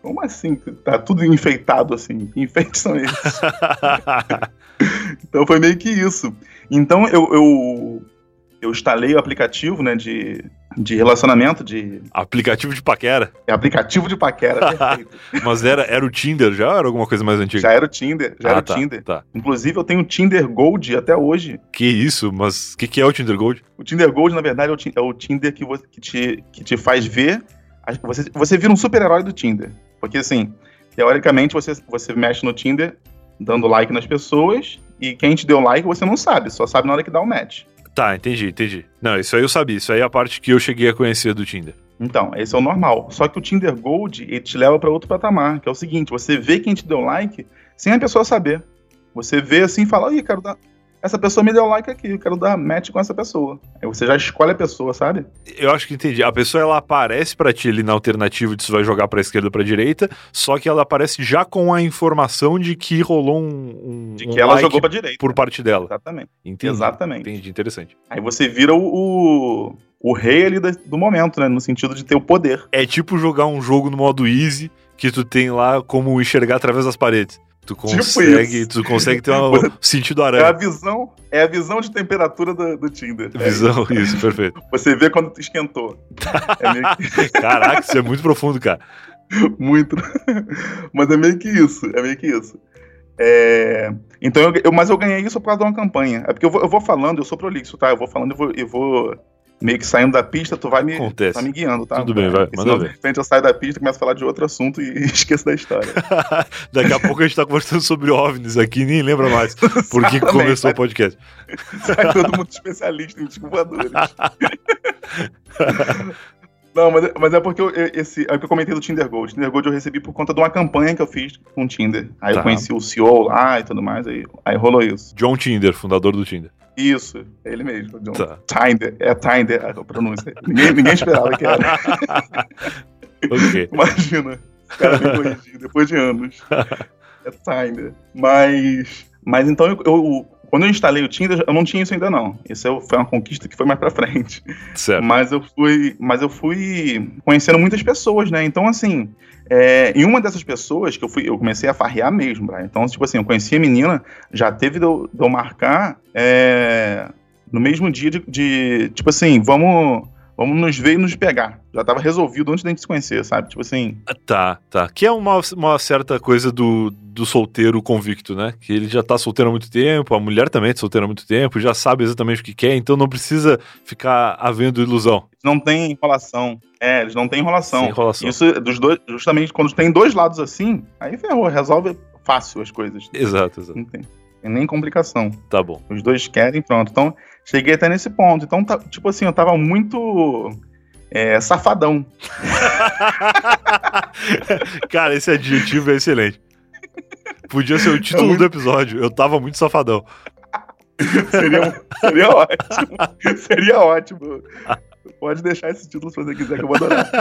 Como assim? Tá tudo enfeitado assim. Que enfeites são esses? então foi meio que isso. Então eu, eu, eu instalei o aplicativo, né, de, de relacionamento, de... Aplicativo de paquera. É aplicativo de paquera, perfeito. Mas era, era o Tinder já ou era alguma coisa mais antiga? Já era o Tinder, já ah, era tá, o Tinder. Tá. Inclusive eu tenho o Tinder Gold até hoje. Que isso? Mas o que, que é o Tinder Gold? O Tinder Gold, na verdade, é o, é o Tinder que, você, que, te, que te faz ver... Você, você vira um super-herói do Tinder. Porque, assim, teoricamente, você, você mexe no Tinder dando like nas pessoas e quem te deu like você não sabe, só sabe na hora que dá o match. Tá, entendi, entendi. Não, isso aí eu sabia. Isso aí é a parte que eu cheguei a conhecer do Tinder. Então, esse é o normal. Só que o Tinder Gold, ele te leva para outro patamar, que é o seguinte, você vê quem te deu like sem a pessoa saber. Você vê assim e fala, ih, quero dar, essa pessoa me deu like aqui, eu quero dar match com essa pessoa. Aí você já escolhe a pessoa, sabe? Eu acho que entendi. A pessoa ela aparece para ti ali na alternativa de se vai jogar para esquerda ou para direita, só que ela aparece já com a informação de que rolou um, um de que um ela like jogou para direita por parte dela. Exatamente. Entendi. Exatamente. Entendi, interessante. Aí você vira o, o, o rei ali do momento, né, no sentido de ter o poder. É tipo jogar um jogo no modo easy que tu tem lá como enxergar através das paredes. Tu tipo consegue, tipo tu consegue ter um sentido aranha. É a visão, é a visão de temperatura do, do Tinder. Visão, é isso. perfeito. Você vê quando tu esquentou. É que... Caraca, isso é muito profundo, cara. Muito. Mas é meio que isso, é meio que isso. É... Então, eu, eu, mas eu ganhei isso por causa de uma campanha. É porque eu vou, eu vou falando, eu sou prolixo, tá? Eu vou falando e vou, eu vou meio que saindo da pista, tu vai me, Acontece. Tá me guiando, tá? Tudo bem, vai. Manda ver. De repente eu saio da pista, começo a falar de outro assunto e esqueço da história. Daqui a pouco a gente tá conversando sobre OVNIs aqui e nem lembra mais por que começou o podcast. Sai todo mundo especialista em disco voadores. Não, mas, mas é porque eu, esse, é que eu comentei do Tinder Gold. Tinder Gold eu recebi por conta de uma campanha que eu fiz com o Tinder. Aí tá. eu conheci o CEO lá e tudo mais, aí, aí rolou isso. John Tinder, fundador do Tinder. Isso, é ele mesmo. John. Tá. Tinder, é Tinder a pronúncia. ninguém, ninguém esperava que era. ok. Imagina, o cara me corrigiu depois de anos. É Tinder. Mas, mas então eu, eu quando eu instalei o Tinder, eu não tinha isso ainda não. Isso foi uma conquista que foi mais para frente. Certo. Mas eu fui, mas eu fui conhecendo muitas pessoas, né? Então assim, é, em uma dessas pessoas que eu fui, eu comecei a farrear mesmo, Brian. Então tipo assim, eu conheci a menina, já teve de eu, de eu marcar é, no mesmo dia de, de, tipo assim, vamos vamos nos ver e nos pegar. Já tava resolvido antes da gente se conhecer, sabe? Tipo assim. Tá, tá. Que é uma, uma certa coisa do, do solteiro convicto, né? Que ele já tá solteiro há muito tempo, a mulher também tá solteira há muito tempo, já sabe exatamente o que quer, então não precisa ficar havendo ilusão. Não tem enrolação. É, eles não têm enrolação. Sem enrolação. Isso, dos dois, justamente quando tem dois lados assim, aí ferrou, resolve fácil as coisas. Exato, exato. Não tem, tem nem complicação. Tá bom. Os dois querem, pronto. Então, cheguei até nesse ponto. Então, tá, tipo assim, eu tava muito é, safadão. Cara, esse adjetivo é excelente. Podia ser o título é muito... do episódio. Eu tava muito safadão. seria, seria ótimo. seria ótimo. Pode deixar esse título se você quiser, que eu vou adorar.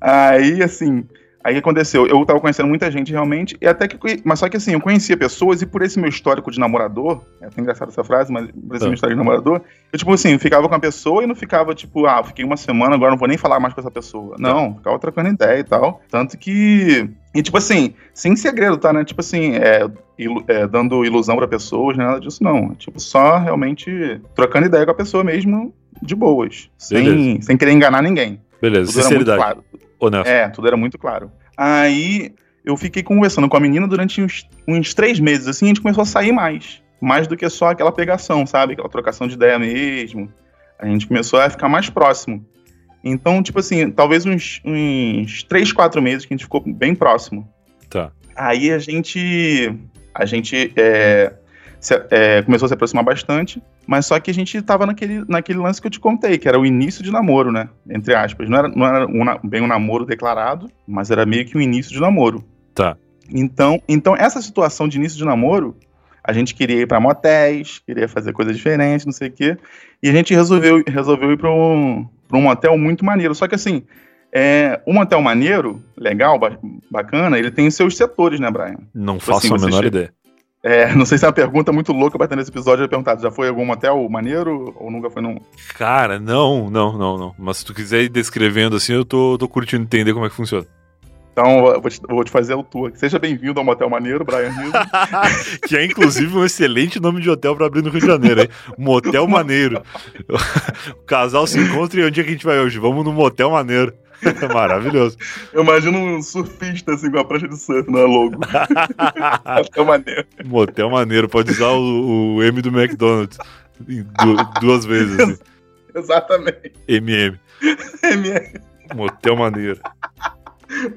Aí, assim, Aí o que aconteceu? Eu tava conhecendo muita gente realmente, e até que. Mas só que assim, eu conhecia pessoas, e por esse meu histórico de namorador, é até engraçado essa frase, mas por esse é. meu histórico de namorador, eu, tipo assim, ficava com a pessoa e não ficava, tipo, ah, fiquei uma semana, agora não vou nem falar mais com essa pessoa. Tá. Não, ficava trocando ideia e tal. Tanto que. E, tipo assim, sem segredo, tá, né? Tipo assim, é, ilu é, dando ilusão pra pessoas, nada disso, não. Tipo, só realmente trocando ideia com a pessoa mesmo, de boas. Sem, sem querer enganar ninguém. Beleza, Tudo sinceridade. Claro. Honesto. É, tudo era muito claro. Aí eu fiquei conversando com a menina durante uns, uns três meses, assim, a gente começou a sair mais. Mais do que só aquela pegação, sabe? Aquela trocação de ideia mesmo. A gente começou a ficar mais próximo. Então, tipo assim, talvez uns, uns três, quatro meses que a gente ficou bem próximo. Tá. Aí a gente. A gente é, se, é, começou a se aproximar bastante, mas só que a gente tava naquele, naquele lance que eu te contei, que era o início de namoro, né? Entre aspas. Não era, não era um, bem um namoro declarado, mas era meio que o um início de namoro. Tá. Então, então, essa situação de início de namoro, a gente queria ir para motéis, queria fazer coisas diferentes, não sei o quê, e a gente resolveu, resolveu ir para um, pra um motel muito maneiro. Só que assim, é, um motel maneiro, legal, bacana, ele tem seus setores, né, Brian? Não tipo faço assim, a menor ideia É, não sei se é uma pergunta muito louca pra ter nesse episódio. Eu perguntado, já foi algum motel maneiro ou nunca foi num? Cara, não, não, não, não. Mas se tu quiser ir descrevendo assim, eu tô, tô curtindo entender como é que funciona. Então, eu vou te, vou te fazer o tour. Seja bem-vindo ao Motel Maneiro, Brian Rizzo. que é, inclusive, um excelente nome de hotel pra abrir no Rio de Janeiro, hein? Motel Maneiro. o casal se encontra e onde é que a gente vai hoje? Vamos no Motel Maneiro. Maravilhoso. Eu imagino um surfista assim com a prancha de surf na logo. Motel maneiro. Motel maneiro, pode usar o, o M do McDonald's du, duas vezes. Assim. Exatamente. MM. MM. Motel maneiro.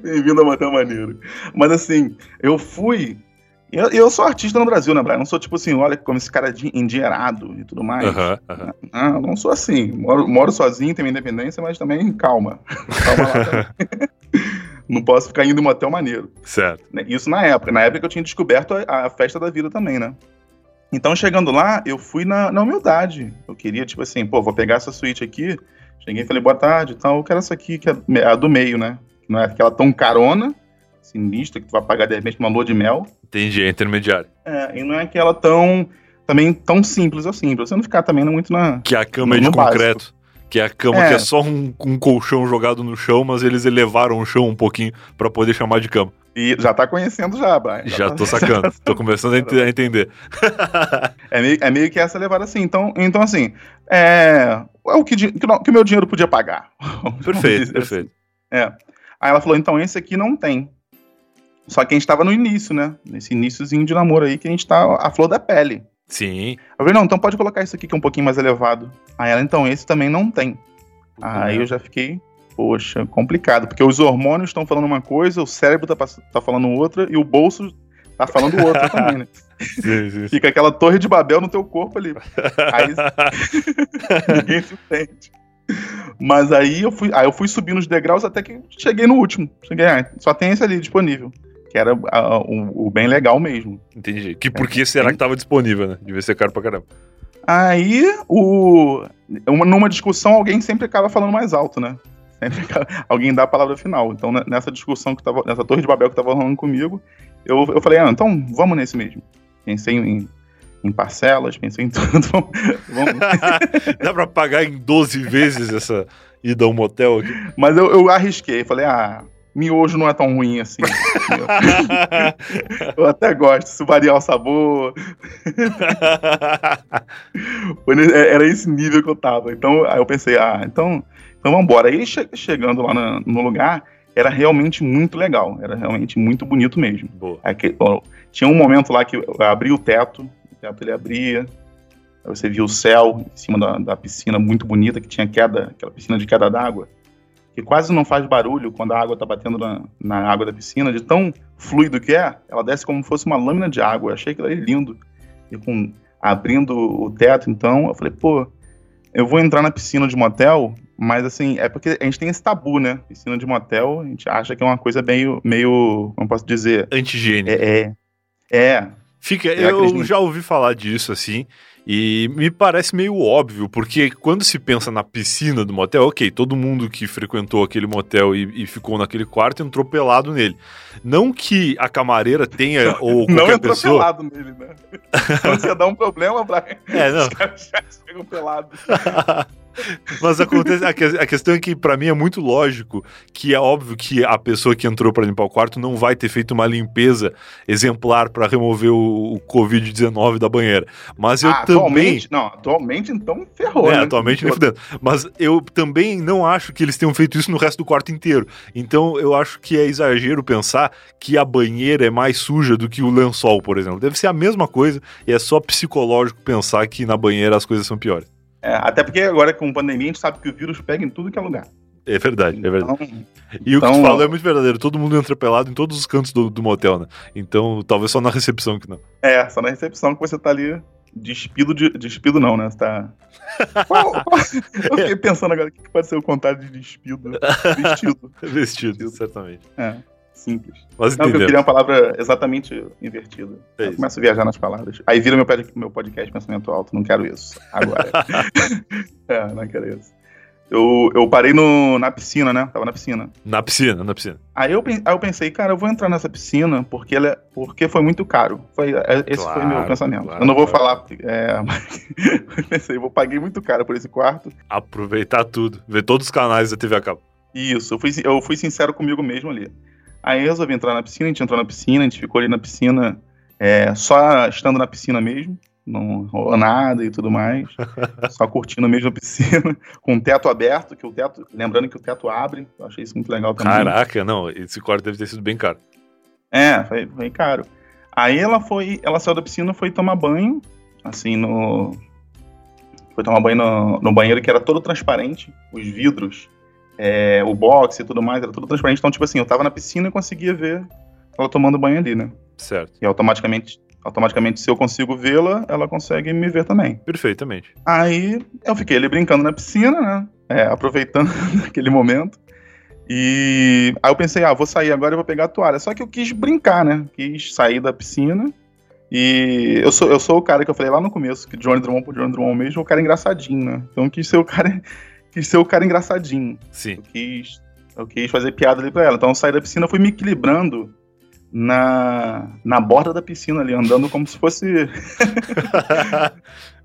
Bem-vindo ao Motel Maneiro. Mas assim, eu fui. Eu, eu sou artista no Brasil, né, Brian? Não sou tipo assim, olha como esse cara é endinheirado e tudo mais. Uhum, uhum. Não, não sou assim. Moro, moro sozinho, tenho minha independência, mas também calma. Calma lá Não posso ficar indo em motel maneiro. Certo. Né, isso na época. Na época que eu tinha descoberto a, a festa da vida também, né? Então, chegando lá, eu fui na, na humildade. Eu queria, tipo assim, pô, vou pegar essa suíte aqui. Cheguei e falei, boa tarde então Eu quero essa aqui, que é a do meio, né? Não é aquela tão carona, sinistra, que tu vai pagar de repente uma lua de mel. Entendi, é intermediário. É, e não é aquela tão. Também tão simples assim, pra você não ficar também muito na. Que a cama é de concreto. Básico. Que é a cama é. que é só um, um, colchão jogado no chão, mas eles elevaram o chão um pouquinho para poder chamar de cama. E já tá conhecendo já, Brian. Já, já tá... tô sacando, tô começando a, entender. é, meio, é meio que essa levada assim. Então, então assim, é, é o que, que, que o meu dinheiro podia pagar. Perfeito, perfeito. Assim. É. Aí ela falou, então esse aqui não tem. Só que a gente tava no início, né? Nesse iníciozinho de namoro aí, que a gente tá a flor da pele. Sim. Eu falei, não, então pode colocar isso aqui que é um pouquinho mais elevado. Aí ela, então, esse também não tem. Aí eu já fiquei, poxa, complicado, porque os hormônios estão falando uma coisa, o cérebro tá, tá falando outra, e o bolso tá falando outra também, né? Sim, sim. Fica aquela torre de Babel no teu corpo ali. Aí ninguém se entende. Mas aí eu fui, aí eu fui subindo os degraus até que cheguei no último. Cheguei, ah, só tem esse ali disponível. Que era uh, o, o, bem legal mesmo. Entendi. Que por que é, será que tava disponível, né? Devia ser caro pra caramba. Aí, o, uma, numa discussão, alguém sempre acaba falando mais alto, né? Sempre alguém dá a palavra final. Então, nessa discussão que tava, nessa torre de Babel que tava rolando comigo, eu, eu falei, ah, então vamos nesse mesmo. Pensei em em parcelas, pensei em tudo. Vamos... Dá pra pagar em 12 vezes essa ida ao motel aqui? Mas eu, eu arrisquei, falei, ah, miojo não é tão ruim assim. eu até gosto, se variar o sabor. Era esse nível que eu tava. Então, aí eu pensei, ah, então, então vamos embora. Aí chegando lá no, no, lugar, era realmente muito legal. Era realmente muito bonito mesmo. Boa. Aqui, ó, tinha um momento lá que eu abri o teto, teto ele abria, aí você via o céu em cima da, da piscina muito bonita, que tinha queda, aquela piscina de queda d'água, que quase não faz barulho quando a água está batendo na, na água da piscina, de tão fluido que é, ela desce como se fosse uma lâmina de água. Eu achei aquilo ali lindo. E com abrindo o teto, então, eu falei, pô, eu vou entrar na piscina de motel, mas assim, é porque a gente tem esse tabu, né? Piscina de motel, a gente acha que é uma coisa meio, meio como posso dizer? Antigênica. É, é, é, Fica, eu já ouvi falar disso assim, e me parece meio óbvio, porque quando se pensa na piscina do motel, ok, todo mundo que frequentou aquele motel e, e ficou naquele quarto entrou pelado nele. Não que a camareira tenha, ou qualquer não entrou pessoa... pelado nele, né? Quando você dá um problema, Brian, é, não. os caras já chegam pelados. Mas acontece, a, que, a, questão é que para mim é muito lógico que é óbvio que a pessoa que entrou para limpar o quarto não vai ter feito uma limpeza exemplar para remover o, o Covid-19 da banheira. Mas eu ah, também atualmente, não, atualmente então ferrou, é, né? atualmente nem fudendo. Mas eu também não acho que eles tenham feito isso no resto do quarto inteiro. Então eu acho que é exagero pensar que a banheira é mais suja do que o lençol, por exemplo. Deve ser a mesma coisa e é só psicológico pensar que na banheira as coisas são piores. É, até porque agora com pandemia a gente sabe que o vírus pega em tudo que é lugar. É verdade, é verdade. Então, e o que tu então, falou é muito verdadeiro. Todo mundo entra pelado em todos os cantos do, do, motel, né? Então, talvez só na recepção que não. É, só na recepção que você tá ali despido de. Despido não, né? Você tá. Eu fiquei pensando agora o que pode ser o contrário de despido. Vestido. Vestido, certamente. É simples. Mas não, eu queria uma palavra exatamente invertida. É eu começo a viajar nas palavras. Aí vira meu, meu podcast Pensamento Alto. Não quero isso. Agora. é, não quero isso. eu, eu parei no, na piscina, né? Tava na piscina. Na piscina, na piscina. Aí eu, aí eu pensei, cara, eu vou entrar nessa piscina porque, ela, é, porque foi muito caro. Foi, é, esse claro, foi meu pensamento. Claro, eu não vou claro. falar, é, mas eu pensei, eu paguei muito caro por esse quarto. Aproveitar tudo, ver todos os canais da TV a cabo. Isso, eu fui, eu fui sincero comigo mesmo ali. Aí eu resolvi entrar na piscina, a gente entrou na piscina, a gente ficou ali na piscina, é, só estando na piscina mesmo não rolou nada e tudo mais. só curtindo a mesma piscina, com o teto aberto, que o teto. Lembrando que o teto abre, eu achei isso muito legal também. Caraca, não, esse quarto deve ter sido bem caro. É, foi, foi caro. Aí ela foi. Ela saiu da piscina foi tomar banho, assim, no. Foi tomar banho no, no banheiro que era todo transparente, os vidros, é, o box e tudo mais, era tudo transparente. Então, tipo assim, eu tava na piscina e conseguia ver ela tomando banho ali, né? Certo. E automaticamente automaticamente, se eu consigo vê-la, ela consegue me ver também. Perfeitamente. Aí eu fiquei ali brincando na piscina, né? É, aproveitando aquele momento. E aí eu pensei, ah, vou sair agora e vou pegar a toalha. Só que eu quis brincar, né? Quis sair da piscina. E eu sou, eu sou o cara que eu falei lá no começo, que Johnny Drummond por Johnny Drummond mesmo, o cara engraçadinho, né? Então eu quis ser o cara, quis ser o cara engraçadinho. Sim. Eu quis, eu quis fazer piada ali pra ela. Então eu saí da piscina, fui me equilibrando na, na borda da piscina ali, andando como se fosse.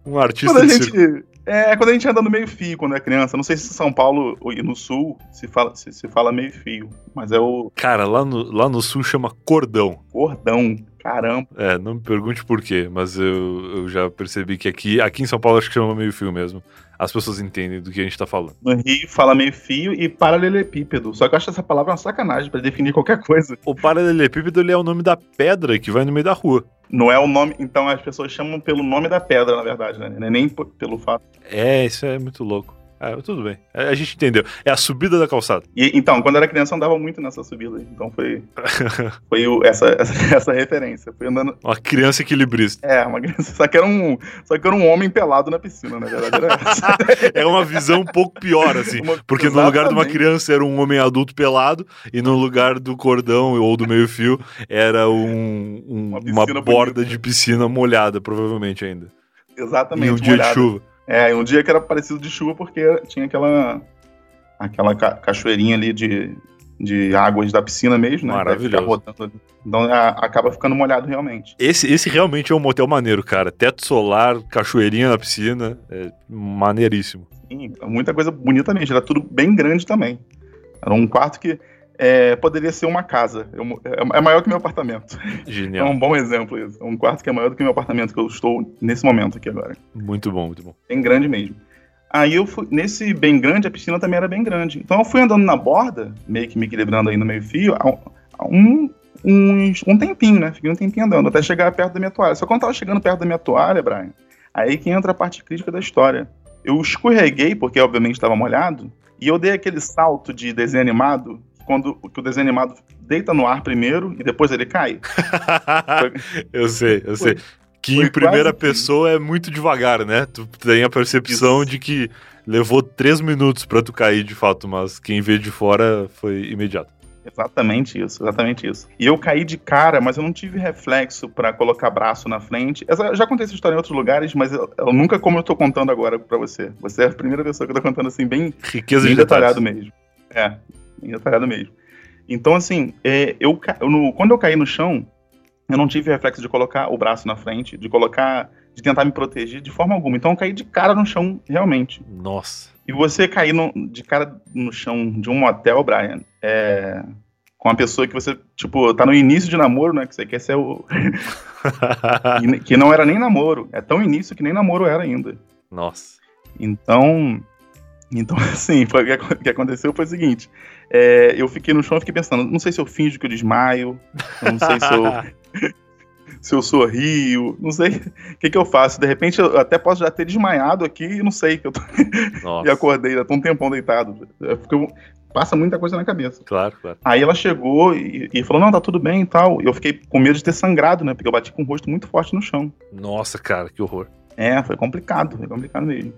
um artista quando a gente, É, quando a gente anda no meio fio quando é criança. Não sei se São Paulo e no sul se fala, se, se fala meio fio, mas é o. Cara, lá no, lá no sul chama cordão. Cordão. Caramba. É, não me pergunte por quê, mas eu, eu já percebi que aqui, aqui em São Paulo acho que chama meio fio mesmo as pessoas entendem do que a gente tá falando. No Rio fala meio fio e paralelepípedo. Só que eu acho essa palavra uma sacanagem para definir qualquer coisa. O paralelepípedo ele é o nome da pedra que vai no meio da rua. Não é o nome. Então as pessoas chamam pelo nome da pedra, na verdade, né? É nem pelo fato. É, isso é muito louco. É, tudo bem. A gente entendeu. É a subida da calçada. E, então, quando eu era criança, eu andava muito nessa subida. Então foi. foi o, essa, essa, essa, referência. Fui andando. Uma criança equilibrista. É, uma criança. Só que era um, só que era um homem pelado na piscina, na verdade. Era essa. é uma visão um pouco pior, assim. Uma, porque exatamente. no lugar de uma criança era um homem adulto pelado, e no lugar do cordão ou do meio-fio era um, um uma, uma borda bonita. de piscina molhada, provavelmente ainda. Exatamente. E um dia molhada. de chuva. É, um dia que era parecido de chuva porque tinha aquela aquela ca cachoeirinha ali de, de águas da piscina mesmo, né? Maravilhoso. Então a, acaba ficando molhado realmente. Esse, esse realmente é um motel maneiro, cara. Teto solar, cachoeirinha na piscina, é maneiríssimo. Sim, muita coisa bonita mesmo. Era tudo bem grande também. Era um quarto que é, poderia ser uma casa. É, é maior que meu apartamento. Genial. É um bom exemplo isso. É um quarto que é maior do que meu apartamento que eu estou nesse momento aqui agora. Muito bom, muito bom. Bem grande mesmo. Aí eu fui, nesse bem grande, a piscina também era bem grande. Então eu fui andando na borda, meio que me equilibrando aí no meio fio, há um, um, um tempinho, né? Fiquei um tempinho andando, até chegar perto da minha toalha. Só quando eu tava chegando perto da minha toalha, Brian, aí que entra a parte crítica da história. Eu escorreguei, porque obviamente estava molhado, e eu dei aquele salto de desenho animado quando que o desenho animado deita no ar primeiro e depois ele cai. eu sei, eu sei. Que em primeira pessoa é muito devagar, né? Tu tem a percepção Isso. de que levou três minutos para tu cair de fato, mas quem vê de fora foi imediato. Exatamente isso, exatamente isso. E eu caí de cara, mas eu não tive reflexo para colocar braço na frente. Essa, já contei essa história em outros lugares, mas eu, eu nunca como eu tô contando agora para você. Você é a primeira pessoa que eu tô contando assim, bem, Riqueza bem de detalhado mesmo. É, bem detalhado mesmo. Então, assim, é, eu, eu no, quando eu caí no chão, eu não tive reflexo de colocar o braço na frente, de colocar, de tentar me proteger de forma alguma. Então eu caí de cara no chão, realmente. Nossa. E você cair no, de cara no chão de um motel, Brian, é, com uma pessoa que você, tipo, tá no início de namoro, né? Que você quer ser o. que não era nem namoro. É tão início que nem namoro era ainda. Nossa. Então. Então, assim, foi, o que aconteceu foi o seguinte: é, eu fiquei no chão e fiquei pensando, não sei se eu finjo que eu desmaio, não sei se eu, se eu sorrio, não sei o que, que eu faço. De repente, eu até posso já ter desmaiado aqui e não sei que eu tô... e acordei, já tô um tempão deitado. Porque passa muita coisa na cabeça. Claro, claro. Aí ela chegou e, e, falou, não, tá tudo bem e tal. E eu fiquei com medo de ter sangrado, né? Porque eu bati com o rosto muito forte no chão. Nossa, cara, que horror. É, foi complicado, foi complicado mesmo.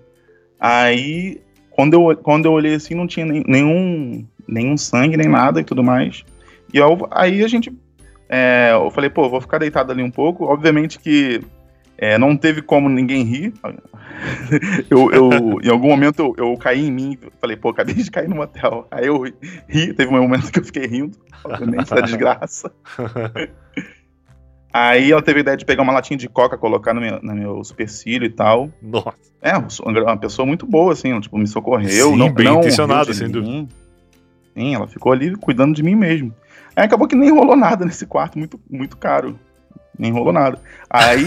Aí quando eu, quando eu olhei assim, não tinha nem, nenhum, nenhum sangue, nem nada e tudo mais. E eu, aí a gente. É, eu falei, pô, vou ficar deitado ali um pouco. Obviamente que É, não teve como ninguém rir. eu, eu, em algum momento eu, eu caí em mim, falei, pô, acabei de cair no motel. Aí eu ri, teve um momento que eu fiquei rindo, obviamente, da desgraça. Aí ela teve a ideia de pegar uma latinha de coca, colocar no meu, no meu supercílio e tal. Nossa. É, uma pessoa muito boa, assim, tipo, me socorreu. Sim, não, bem não intencionada, sem dúvida. Sim, ela ficou ali cuidando de mim mesmo. Aí acabou que nem rolou nada nesse quarto, muito, muito caro. Nem rolou nada. Aí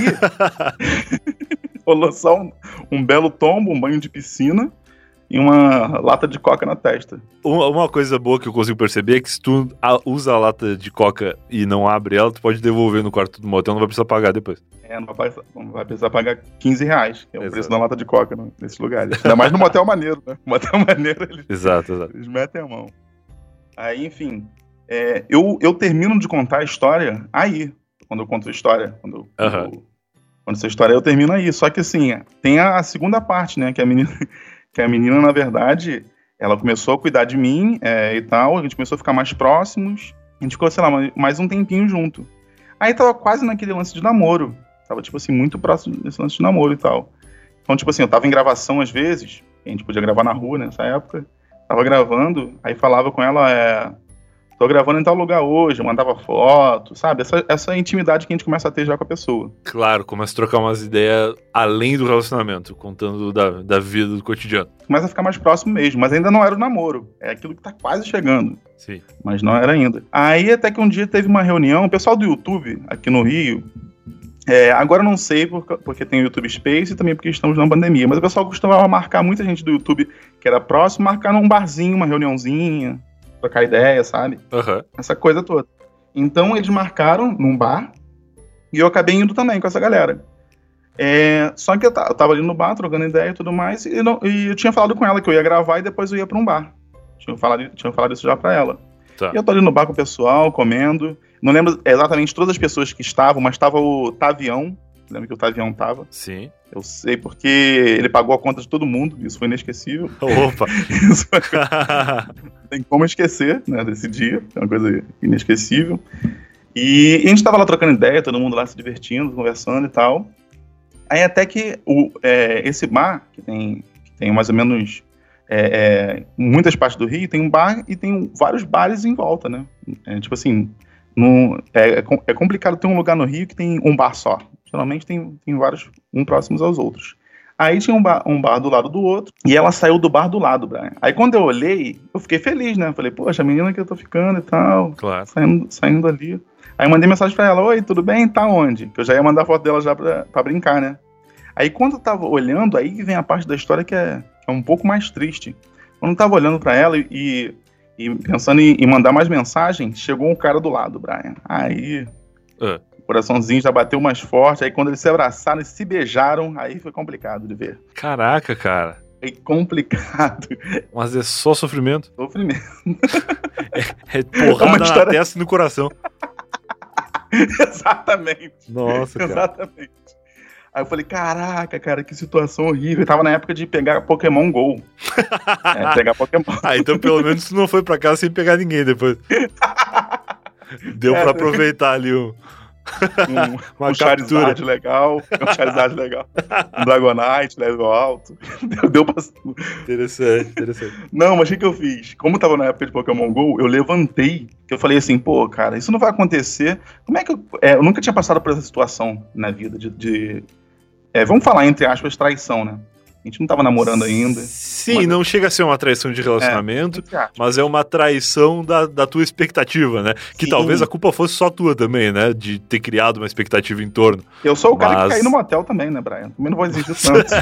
rolou só um, um belo tombo, um banho de piscina e uma lata de coca na testa. Uma, coisa boa que eu consigo perceber é que se tu usa a lata de coca e não abre ela, tu pode devolver no quarto do motel, não vai precisar pagar depois. É, não vai, não vai precisar pagar 15 reais, que é o exato. preço da lata de coca né, nesses lugares. Ainda mais no motel maneiro, né? Motel maneiro, eles, exato, exato. eles metem a mão. Aí, enfim, é, eu, eu termino de contar a história aí, quando eu conto a história. Quando, uhum. quando, quando essa história eu termino aí. Só que assim, tem a, a segunda parte, né? Que a menina, que a menina, na verdade, ela começou a cuidar de mim é, e tal. A gente começou a ficar mais próximos. A gente ficou, sei lá, mais um tempinho junto. Aí tava quase naquele lance de namoro. Tava, tipo assim, muito próximo desse lance de namoro e tal. Então, tipo assim, eu tava em gravação às vezes. A gente podia gravar na rua nessa época. Tava gravando, aí falava com ela, é, tô gravando em tal lugar hoje, mandava foto, sabe? Essa, essa intimidade que a gente começa a ter já com a pessoa. Claro, começa a trocar umas ideias além do relacionamento, contando da, da vida do cotidiano. Começa a ficar mais próximo mesmo, mas ainda não era o namoro. É aquilo que tá quase chegando. Sim. Mas não era ainda. Aí até que um dia teve uma reunião, o pessoal do YouTube, aqui no Rio, é, agora não sei porque, porque tem o YouTube Space e também porque estamos na pandemia, mas o pessoal costumava marcar muita gente do YouTube que era próximo, marcar num barzinho, uma reuniãozinha, trocar ideia, sabe? Uhum. Essa coisa toda. Então eles marcaram num bar e eu acabei indo também com essa galera. É, só que eu, eu tava ali no bar trocando ideia e tudo mais, e, não, e, eu tinha falado com ela que eu ia gravar e depois eu ia pra um bar. Tinha falado, tinha falado isso já pra ela. Tá. E eu tô ali no bar com o pessoal, comendo. Não lembro exatamente todas as pessoas que estavam, mas tava o Tavião. Lembra que o Tavião tava? Sim. Eu sei porque ele pagou a conta de todo mundo, isso foi inesquecível. Opa! isso Tem como esquecer, né, desse dia, é uma coisa inesquecível. E, e a gente tava lá trocando ideia, todo mundo lá se divertindo, conversando e tal. Aí até que o, é, esse bar, que tem, que tem mais ou menos é, é, muitas partes do Rio, tem um bar e tem vários bares em volta, né? É, tipo assim, é, é, é complicado ter um lugar no Rio que tem um bar só. Geralmente tem, tem vários, um próximos aos outros. Aí tinha um bar, um bar do lado do outro, e ela saiu do bar do lado, Brian. Aí quando eu olhei, eu fiquei feliz, né? Falei, poxa, a menina que eu tô ficando e tal. Claro. Saindo, saindo ali. Aí mandei mensagem pra ela, oi, tudo bem? Tá onde? Que eu já ia mandar foto dela já pra, pra brincar, né? Aí quando eu tava olhando, aí vem a parte da história que é, é um pouco mais triste. Quando eu tava olhando para ela e, e pensando em, em, mandar mais mensagem, chegou um cara do lado, Brian. Aí. Uh. O coraçãozinho já bateu mais forte. Aí quando eles se abraçaram e se beijaram, aí foi complicado de ver. Caraca, cara. É complicado. Mas é só sofrimento. Sofrimento. é, é porrada é uma história... na testa e no coração. Exatamente. Nossa, cara. Exatamente. Aí eu falei, caraca, cara, que situação horrível. Eu tava na época de pegar Pokémon GO. é, pegar Pokémon. ah, então pelo menos tu não foi pra casa sem pegar ninguém depois. Deu é, pra aproveitar ali o... Um, Uma um Charizard legal, um Charizard legal, um Dragonite, level alto. Deu, deu pra... Interessante, interessante. Não, mas o que eu fiz? Como eu tava na época de Pokémon GO, eu levantei, que eu falei assim, pô, cara, isso não vai acontecer. Como é que eu. É, eu nunca tinha passado por essa situação na vida de, de é, vamos falar entre aspas, traição, né? A gente não tava namorando ainda. Sim, mas... não chega a ser uma traição de relacionamento, é, mas é uma traição da, da tua expectativa, né? Que Sim. talvez a culpa fosse só tua também, né? De ter criado uma expectativa em torno. Eu sou o mas... cara que caiu no motel também, né, Brian? Também não vou exigir tanto.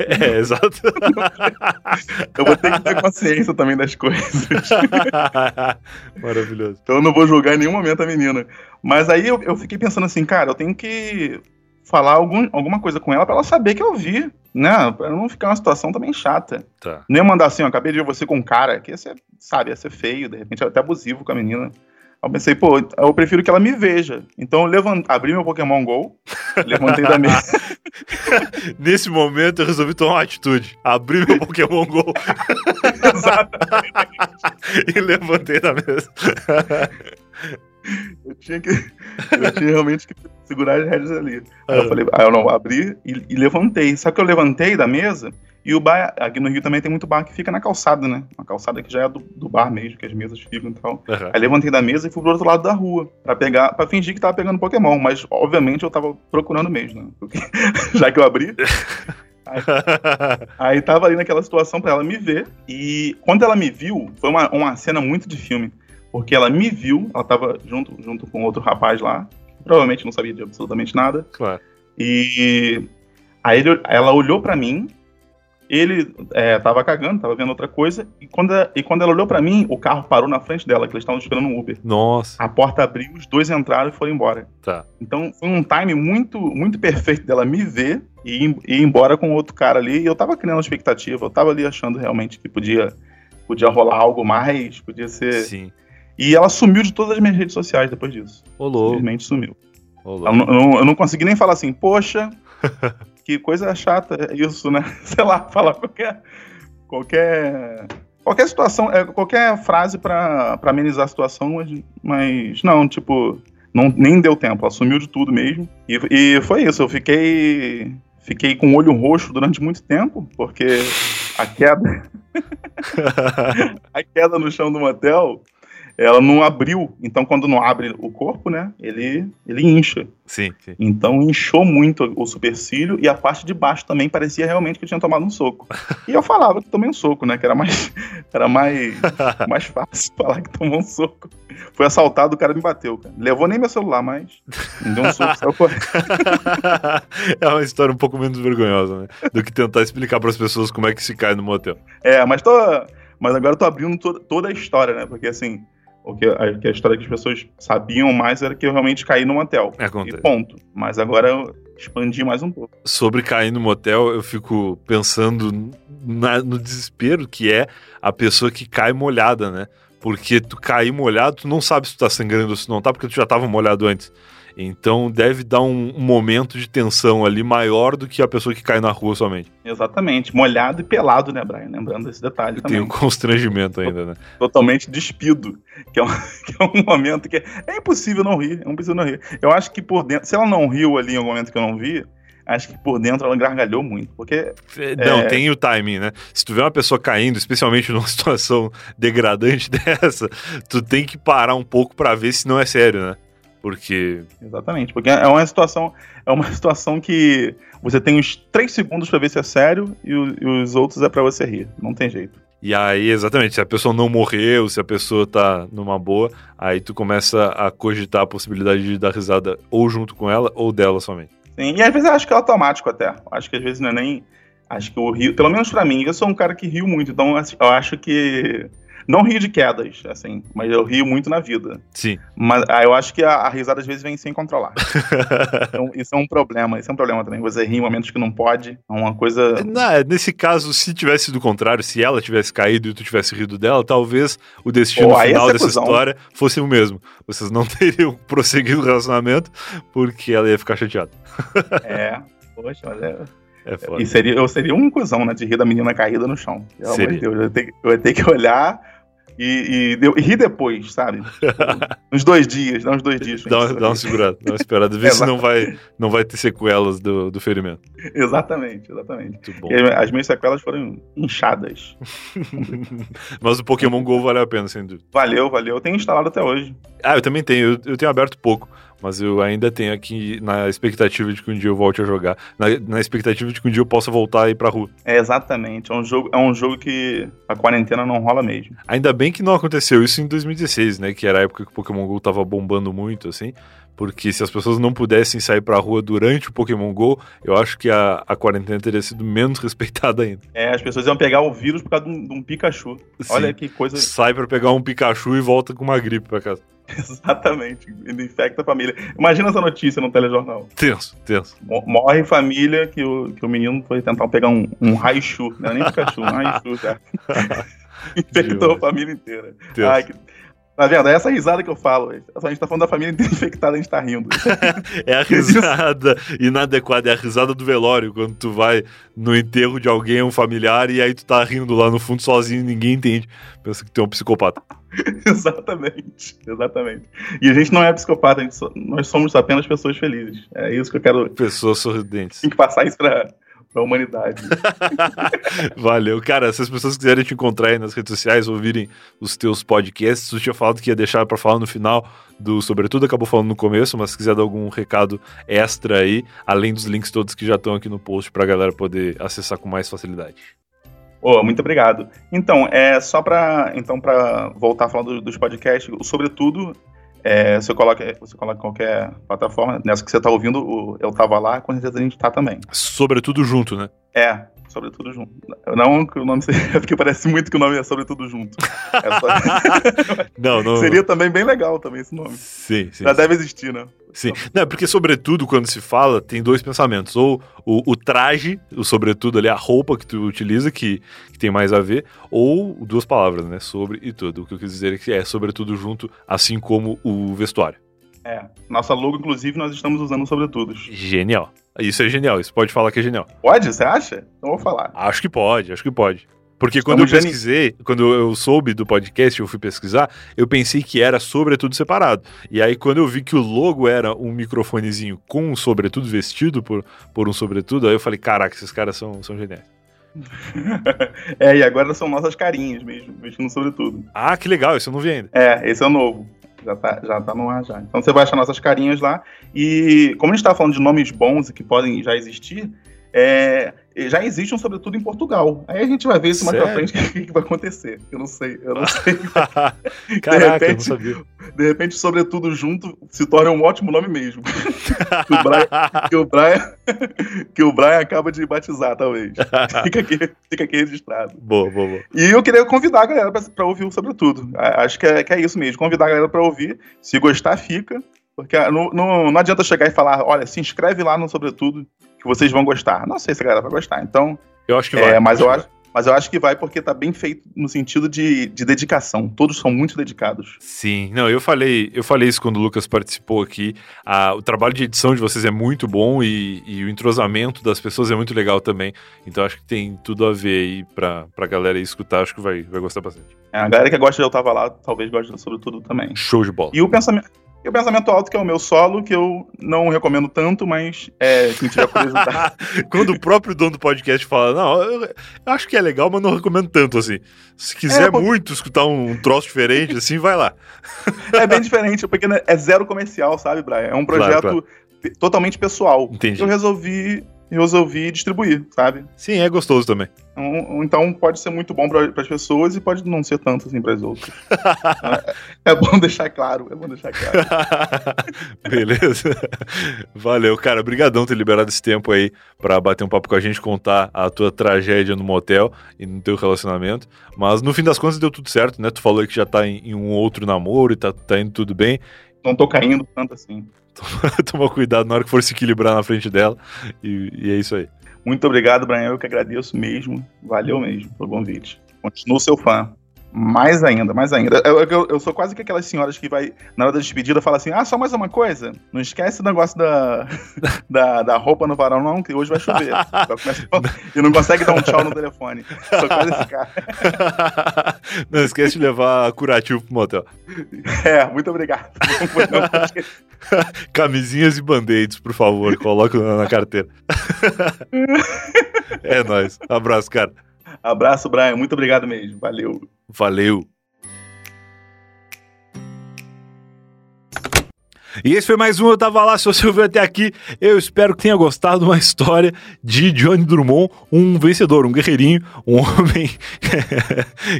é, exato. eu vou ter que ter consciência também das coisas. Maravilhoso. Então eu não vou julgar em nenhum momento a menina. Mas aí eu, eu fiquei pensando assim, cara, eu tenho que falar algum, alguma coisa com ela para ela saber que eu vi, né? Pra não ficar uma situação também chata. Tá. Nem mandar assim, ó, acabei de ver você com um cara, que ia ser, sabe, ia ser feio, de repente até abusivo com a menina. Eu pensei, pô, eu prefiro que ela me veja. Então eu levant... abri meu Pokémon GO, levantei da mesa. Nesse momento eu resolvi tomar uma atitude. Abri meu Pokémon GO. Exatamente. e levantei da mesa. eu tinha que. Eu tinha realmente que segurar as rédeas ali. Aí eu falei, aí eu não, abri e, e, levantei. Só que eu levantei da mesa e o bar, aqui no Rio também tem muito bar que fica na calçada, né? Uma calçada que já é do, do bar mesmo, que as mesas ficam e tal. Uhum. Aí levantei da mesa e fui pro outro lado da rua pra pegar, para fingir que tava pegando Pokémon, mas obviamente eu tava procurando mesmo, né? Porque, já que eu abri. Aí, aí tava ali naquela situação para ela me ver. E quando ela me viu, foi uma, uma cena muito de filme. Porque ela me viu, ela tava junto, junto com outro rapaz lá, provavelmente não sabia de absolutamente nada. Claro. E aí ele, ela olhou para mim, ele é, tava cagando, tava vendo outra coisa, e quando, e quando ela olhou para mim, o carro parou na frente dela, que eles estavam esperando um Uber. Nossa. A porta abriu, os dois entraram e foram embora. Tá. Então foi um time muito, muito perfeito dela me ver e ir embora com outro cara ali, e eu tava criando expectativa, eu tava ali achando realmente que podia, podia rolar algo mais, podia ser... Sim. E ela sumiu de todas as minhas redes sociais depois disso. Olô. Simplesmente sumiu. Olô. Eu, não, eu não consegui nem falar assim, poxa, que coisa chata isso, né? Sei lá, falar qualquer. qualquer. Qualquer situação, é, qualquer frase para amenizar a situação, mas, mas não, tipo, não, nem deu tempo, ela sumiu de tudo mesmo. E, e foi isso, eu fiquei fiquei com o olho roxo durante muito tempo, porque a queda. a queda no chão do motel ela não abriu. Então, quando não abre o corpo, né, ele, ele incha. Sim, sim. Então, inchou muito o supercílio e a parte de baixo também parecia realmente que eu tinha tomado um soco. E eu falava que tomei um soco, né, que era mais, era mais, mais fácil falar que tomou um soco. Foi assaltado, o cara me bateu, cara. Levou nem meu celular, mas me deu um soco, saiu correndo. é uma história um pouco menos vergonhosa, né, do que tentar explicar para as pessoas como é que se cai no motel. É, mas tô... Mas agora eu tô abrindo to toda a história, né? Porque assim, o que a, que a, história que as pessoas sabiam mais era que eu realmente caí no motel. Acontece. E ponto. Mas agora eu expandi mais um pouco. Sobre cair no motel, eu fico pensando na, no desespero que é a pessoa que cai molhada, né? Porque tu cair molhado, tu não sabe se tu tá sangrando ou se não tá, porque tu já tava molhado antes. Então deve dar um, um, momento de tensão ali maior do que a pessoa que cai na rua somente. Exatamente, molhado e pelado, né, Brian? Lembrando desse detalhe. Tem um constrangimento ainda, né? Totalmente despido, que é um, que é um momento que é, é, impossível não rir, é impossível não rir. Eu acho que por dentro, se ela não riu ali em algum momento que eu não vi, acho que por dentro ela gargalhou muito, porque... É, não, é... tem o timing, né? Se tu vê uma pessoa caindo, especialmente numa situação degradante dessa, tu tem que parar um pouco para ver se não é sério, né? Porque. Exatamente, porque é uma situação. É uma situação que você tem uns três segundos para ver se é sério e, o, e os outros é para você rir. Não tem jeito. E aí, exatamente, se a pessoa não morreu, se a pessoa tá numa boa, aí tu começa a cogitar a possibilidade de dar risada ou junto com ela ou dela somente. Sim, e às vezes eu acho que é automático até. Acho que às vezes não é nem. Acho que o rio, pelo menos para mim, eu sou um cara que rio muito, então eu acho que não rio de quedas, assim, mas eu rio muito na vida. Sim. Mas ah, eu acho que a, a risada às vezes vem sem controlar. então, isso é um problema, isso é um problema também. Você ri em momentos que não pode, é uma coisa. Não, é, nesse caso, se tivesse do contrário, se ela tivesse caído e tu tivesse rido dela, talvez o destino Pô, final dessa cuzão. história fosse o mesmo. Vocês não teriam prosseguido o relacionamento porque ela ia ficar chateada. é, poxa, mas é. É e seria, eu seria um cuzão, né, de rir da menina caída no chão. Pelo amor de Deus, eu ia, ter, eu ia ter que olhar e, e, e ri depois, sabe? uns dois dias, dá uns dois dias. Dá, dá uma segurada, dá uma esperada, ver se não vai, não vai ter sequelas do, do ferimento. Exatamente, exatamente. As minhas sequelas foram inchadas. Mas o Pokémon GO vale a pena, sem dúvida. Valeu, valeu. Eu tenho instalado até hoje. Ah, eu também tenho. Eu, eu tenho aberto pouco mas eu ainda tenho aqui na expectativa de que um dia eu volte a jogar, na, na expectativa de que um dia eu possa voltar a ir pra rua. É, exatamente, é um, jogo, é um jogo que a quarentena não rola mesmo. Ainda bem que não aconteceu isso em 2016, né, que era a época que o Pokémon GO tava bombando muito, assim, porque se as pessoas não pudessem sair pra rua durante o Pokémon GO, eu acho que a, a quarentena teria sido menos respeitada ainda. É, as pessoas iam pegar o vírus por causa de um, de um Pikachu. Sim. Olha que coisa. Sai pra pegar um Pikachu e volta com uma gripe pra casa. Exatamente, ele infecta a família. Imagina essa notícia no telejornal. Tenso, tenso. Morre família que o, que o menino foi tentar pegar um, um Raichu, não é nem Pikachu, um Raichu, cara. Infectou a família inteira. Ai, que... Tá vendo? É essa risada que eu falo. A gente tá falando da família inteira infectada, a gente tá rindo. é a risada inadequada, é a risada do velório, quando tu vai no enterro de alguém, um familiar, e aí tu tá rindo lá no fundo sozinho e ninguém entende. Pensa que tu é um psicopata. exatamente, exatamente. E a gente não é psicopata, so, nós somos apenas pessoas felizes. É isso que eu quero. Pessoas sorridentes. Tem que passar isso pra, pra humanidade. Valeu. Cara, se as pessoas quiserem te encontrar aí nas redes sociais, ouvirem os teus podcasts, tu tinha falado que ia deixar para falar no final do Sobretudo, acabou falando no começo, mas se quiser dar algum recado extra aí, além dos links todos que já estão aqui no post pra galera poder acessar com mais facilidade. Oh, muito obrigado. Então, é só para então para voltar a falar do, dos podcasts, o Sobretudo é, você, coloca, você coloca qualquer plataforma, nessa que você está ouvindo, eu estava lá, com certeza a gente está também. Sobretudo junto, né? É, sobretudo junto. Não que o nome seja, porque parece muito que o nome é sobretudo junto. É só... não, não. Seria também bem legal também esse nome. Sim, sim. Já sim. deve existir, né? Sim. Não, porque sobretudo quando se fala, tem dois pensamentos. Ou o, o traje, o sobretudo ali, a roupa que tu utiliza, que, que, tem mais a ver, ou duas palavras, né? Sobre e tudo. O que eu quis dizer é que é sobretudo junto, assim como o vestuário. É. Nossa logo, inclusive, nós estamos usando sobretudo. Genial. Isso é genial, isso pode falar que é genial. Pode, você acha? Então vou falar. Acho que pode, acho que pode. Porque quando Estamos eu pesquisei, geni... quando eu soube do podcast, eu fui pesquisar, eu pensei que era sobretudo separado. E aí, quando eu vi que o logo era um microfonezinho com um sobretudo vestido por, por um sobretudo, aí eu falei, caraca, esses caras são, são geniais. é, e agora são nossas carinhas mesmo, vestindo sobretudo. Ah, que legal, esse eu não vi ainda. É, esse é o novo. Já tá, já tá no ar já. Então você vai achar nossas carinhas lá. E como a gente tá falando de nomes bons e que podem já existir, é, já existe um sobretudo em Portugal. Aí a gente vai ver isso mais pra frente o que, que, vai acontecer. Eu não sei, eu não sei. Caraca, repente, eu não sabia. De repente, sobretudo junto se torna um ótimo nome mesmo. que, o Brian, que, o Brian, que o Brian acaba de batizar, talvez. fica, aqui, fica aqui registrado. Boa, boa, boa. E eu queria convidar a galera pra, pra ouvir o sobretudo. Acho que é, que é isso mesmo. Convidar a galera pra ouvir. Se gostar, fica. Porque não, não, não adianta chegar e falar, olha, se inscreve lá no Sobretudo, que vocês vão gostar. Não sei se a galera vai gostar, então. Eu acho que vai. É, mas, eu acho, mas eu acho que vai porque tá bem feito no sentido de, de dedicação. Todos são muito dedicados. Sim, não, eu falei, eu falei isso quando o Lucas participou aqui. Ah, o trabalho de edição de vocês é muito bom e, e, o entrosamento das pessoas é muito legal também. Então acho que tem tudo a ver aí pra, pra galera escutar, acho que vai, vai gostar bastante. É, a galera que gosta de Eu Tava Lá, talvez goste sobre tudo também. Show de bola. E o pensamento. E o Pensamento Alto, que é o meu solo, que eu não recomendo tanto, mas é, quem tiver curiosidade. Quando o próprio dono do podcast fala, não, eu, acho que é legal, mas não recomendo tanto, assim. Se quiser é, muito escutar um troço diferente, assim, vai lá. é bem diferente, porque é zero comercial, sabe, Brian? É um projeto claro, claro. totalmente pessoal. Entendi. Eu resolvi e resolvi distribuir, sabe? Sim, é gostoso também. Então, então pode ser muito bom para as pessoas e pode não ser tanto assim para as outras. é, é bom deixar claro, é bom deixar claro. Beleza. Valeu, cara. Obrigadão ter liberado esse tempo aí para bater um papo com a gente, contar a tua tragédia no motel e no teu relacionamento. Mas no fim das contas deu tudo certo, né? Tu falou que já tá em, em um outro namoro e tá, tá indo tudo bem. Não tô caindo tanto assim. Toma cuidado na hora que for se equilibrar na frente dela. E, e é isso aí. Muito obrigado, Brian. Eu que agradeço mesmo. Valeu mesmo pelo convite. Continuo seu fã. Mais ainda, mais ainda. Eu, eu, eu, sou quase que aquelas senhoras que vai, na hora da despedida, fala assim: ah, só mais uma coisa. Não esquece o negócio da, da, da roupa no varão, não, que hoje vai chover. e não consegue dar um tchau no telefone. Sou quase esse cara. Não esquece de levar curativo pro motel. É, muito obrigado. Camisinhas e band-aids, por favor, coloca na carteira. é nóis. Abraço, cara. Abraço, Brian. Muito obrigado mesmo. Valeu. Valeu. E esse foi mais um Eu Tava Lá. Se você ouviu até aqui, eu espero que tenha gostado de uma história de Johnny Drummond, um vencedor, um guerreirinho, um homem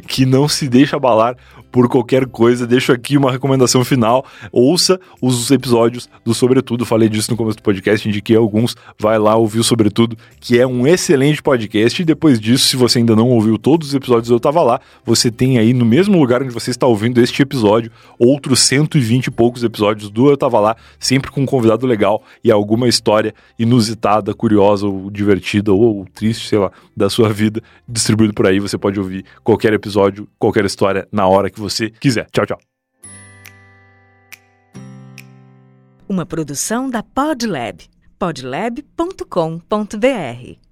que não se deixa abalar por qualquer coisa. Deixo aqui uma recomendação final. Ouça os episódios do Sobretudo. Falei disso no começo do podcast, indiquei alguns. Vai lá ouvir o Sobretudo, que é um excelente podcast. E depois disso, se você ainda não ouviu todos os episódios Eu Tava Lá, você tem aí no mesmo lugar onde você está ouvindo este episódio, outros 120 e poucos episódios do Eu Tava tava lá, sempre com um convidado legal e alguma história inusitada, curiosa ou divertida ou, ou triste, sei lá, da sua vida distribuído por aí. Você pode ouvir qualquer episódio, qualquer história na hora que você quiser. Tchau, tchau. Uma produção da Podlab, podlab.com.br.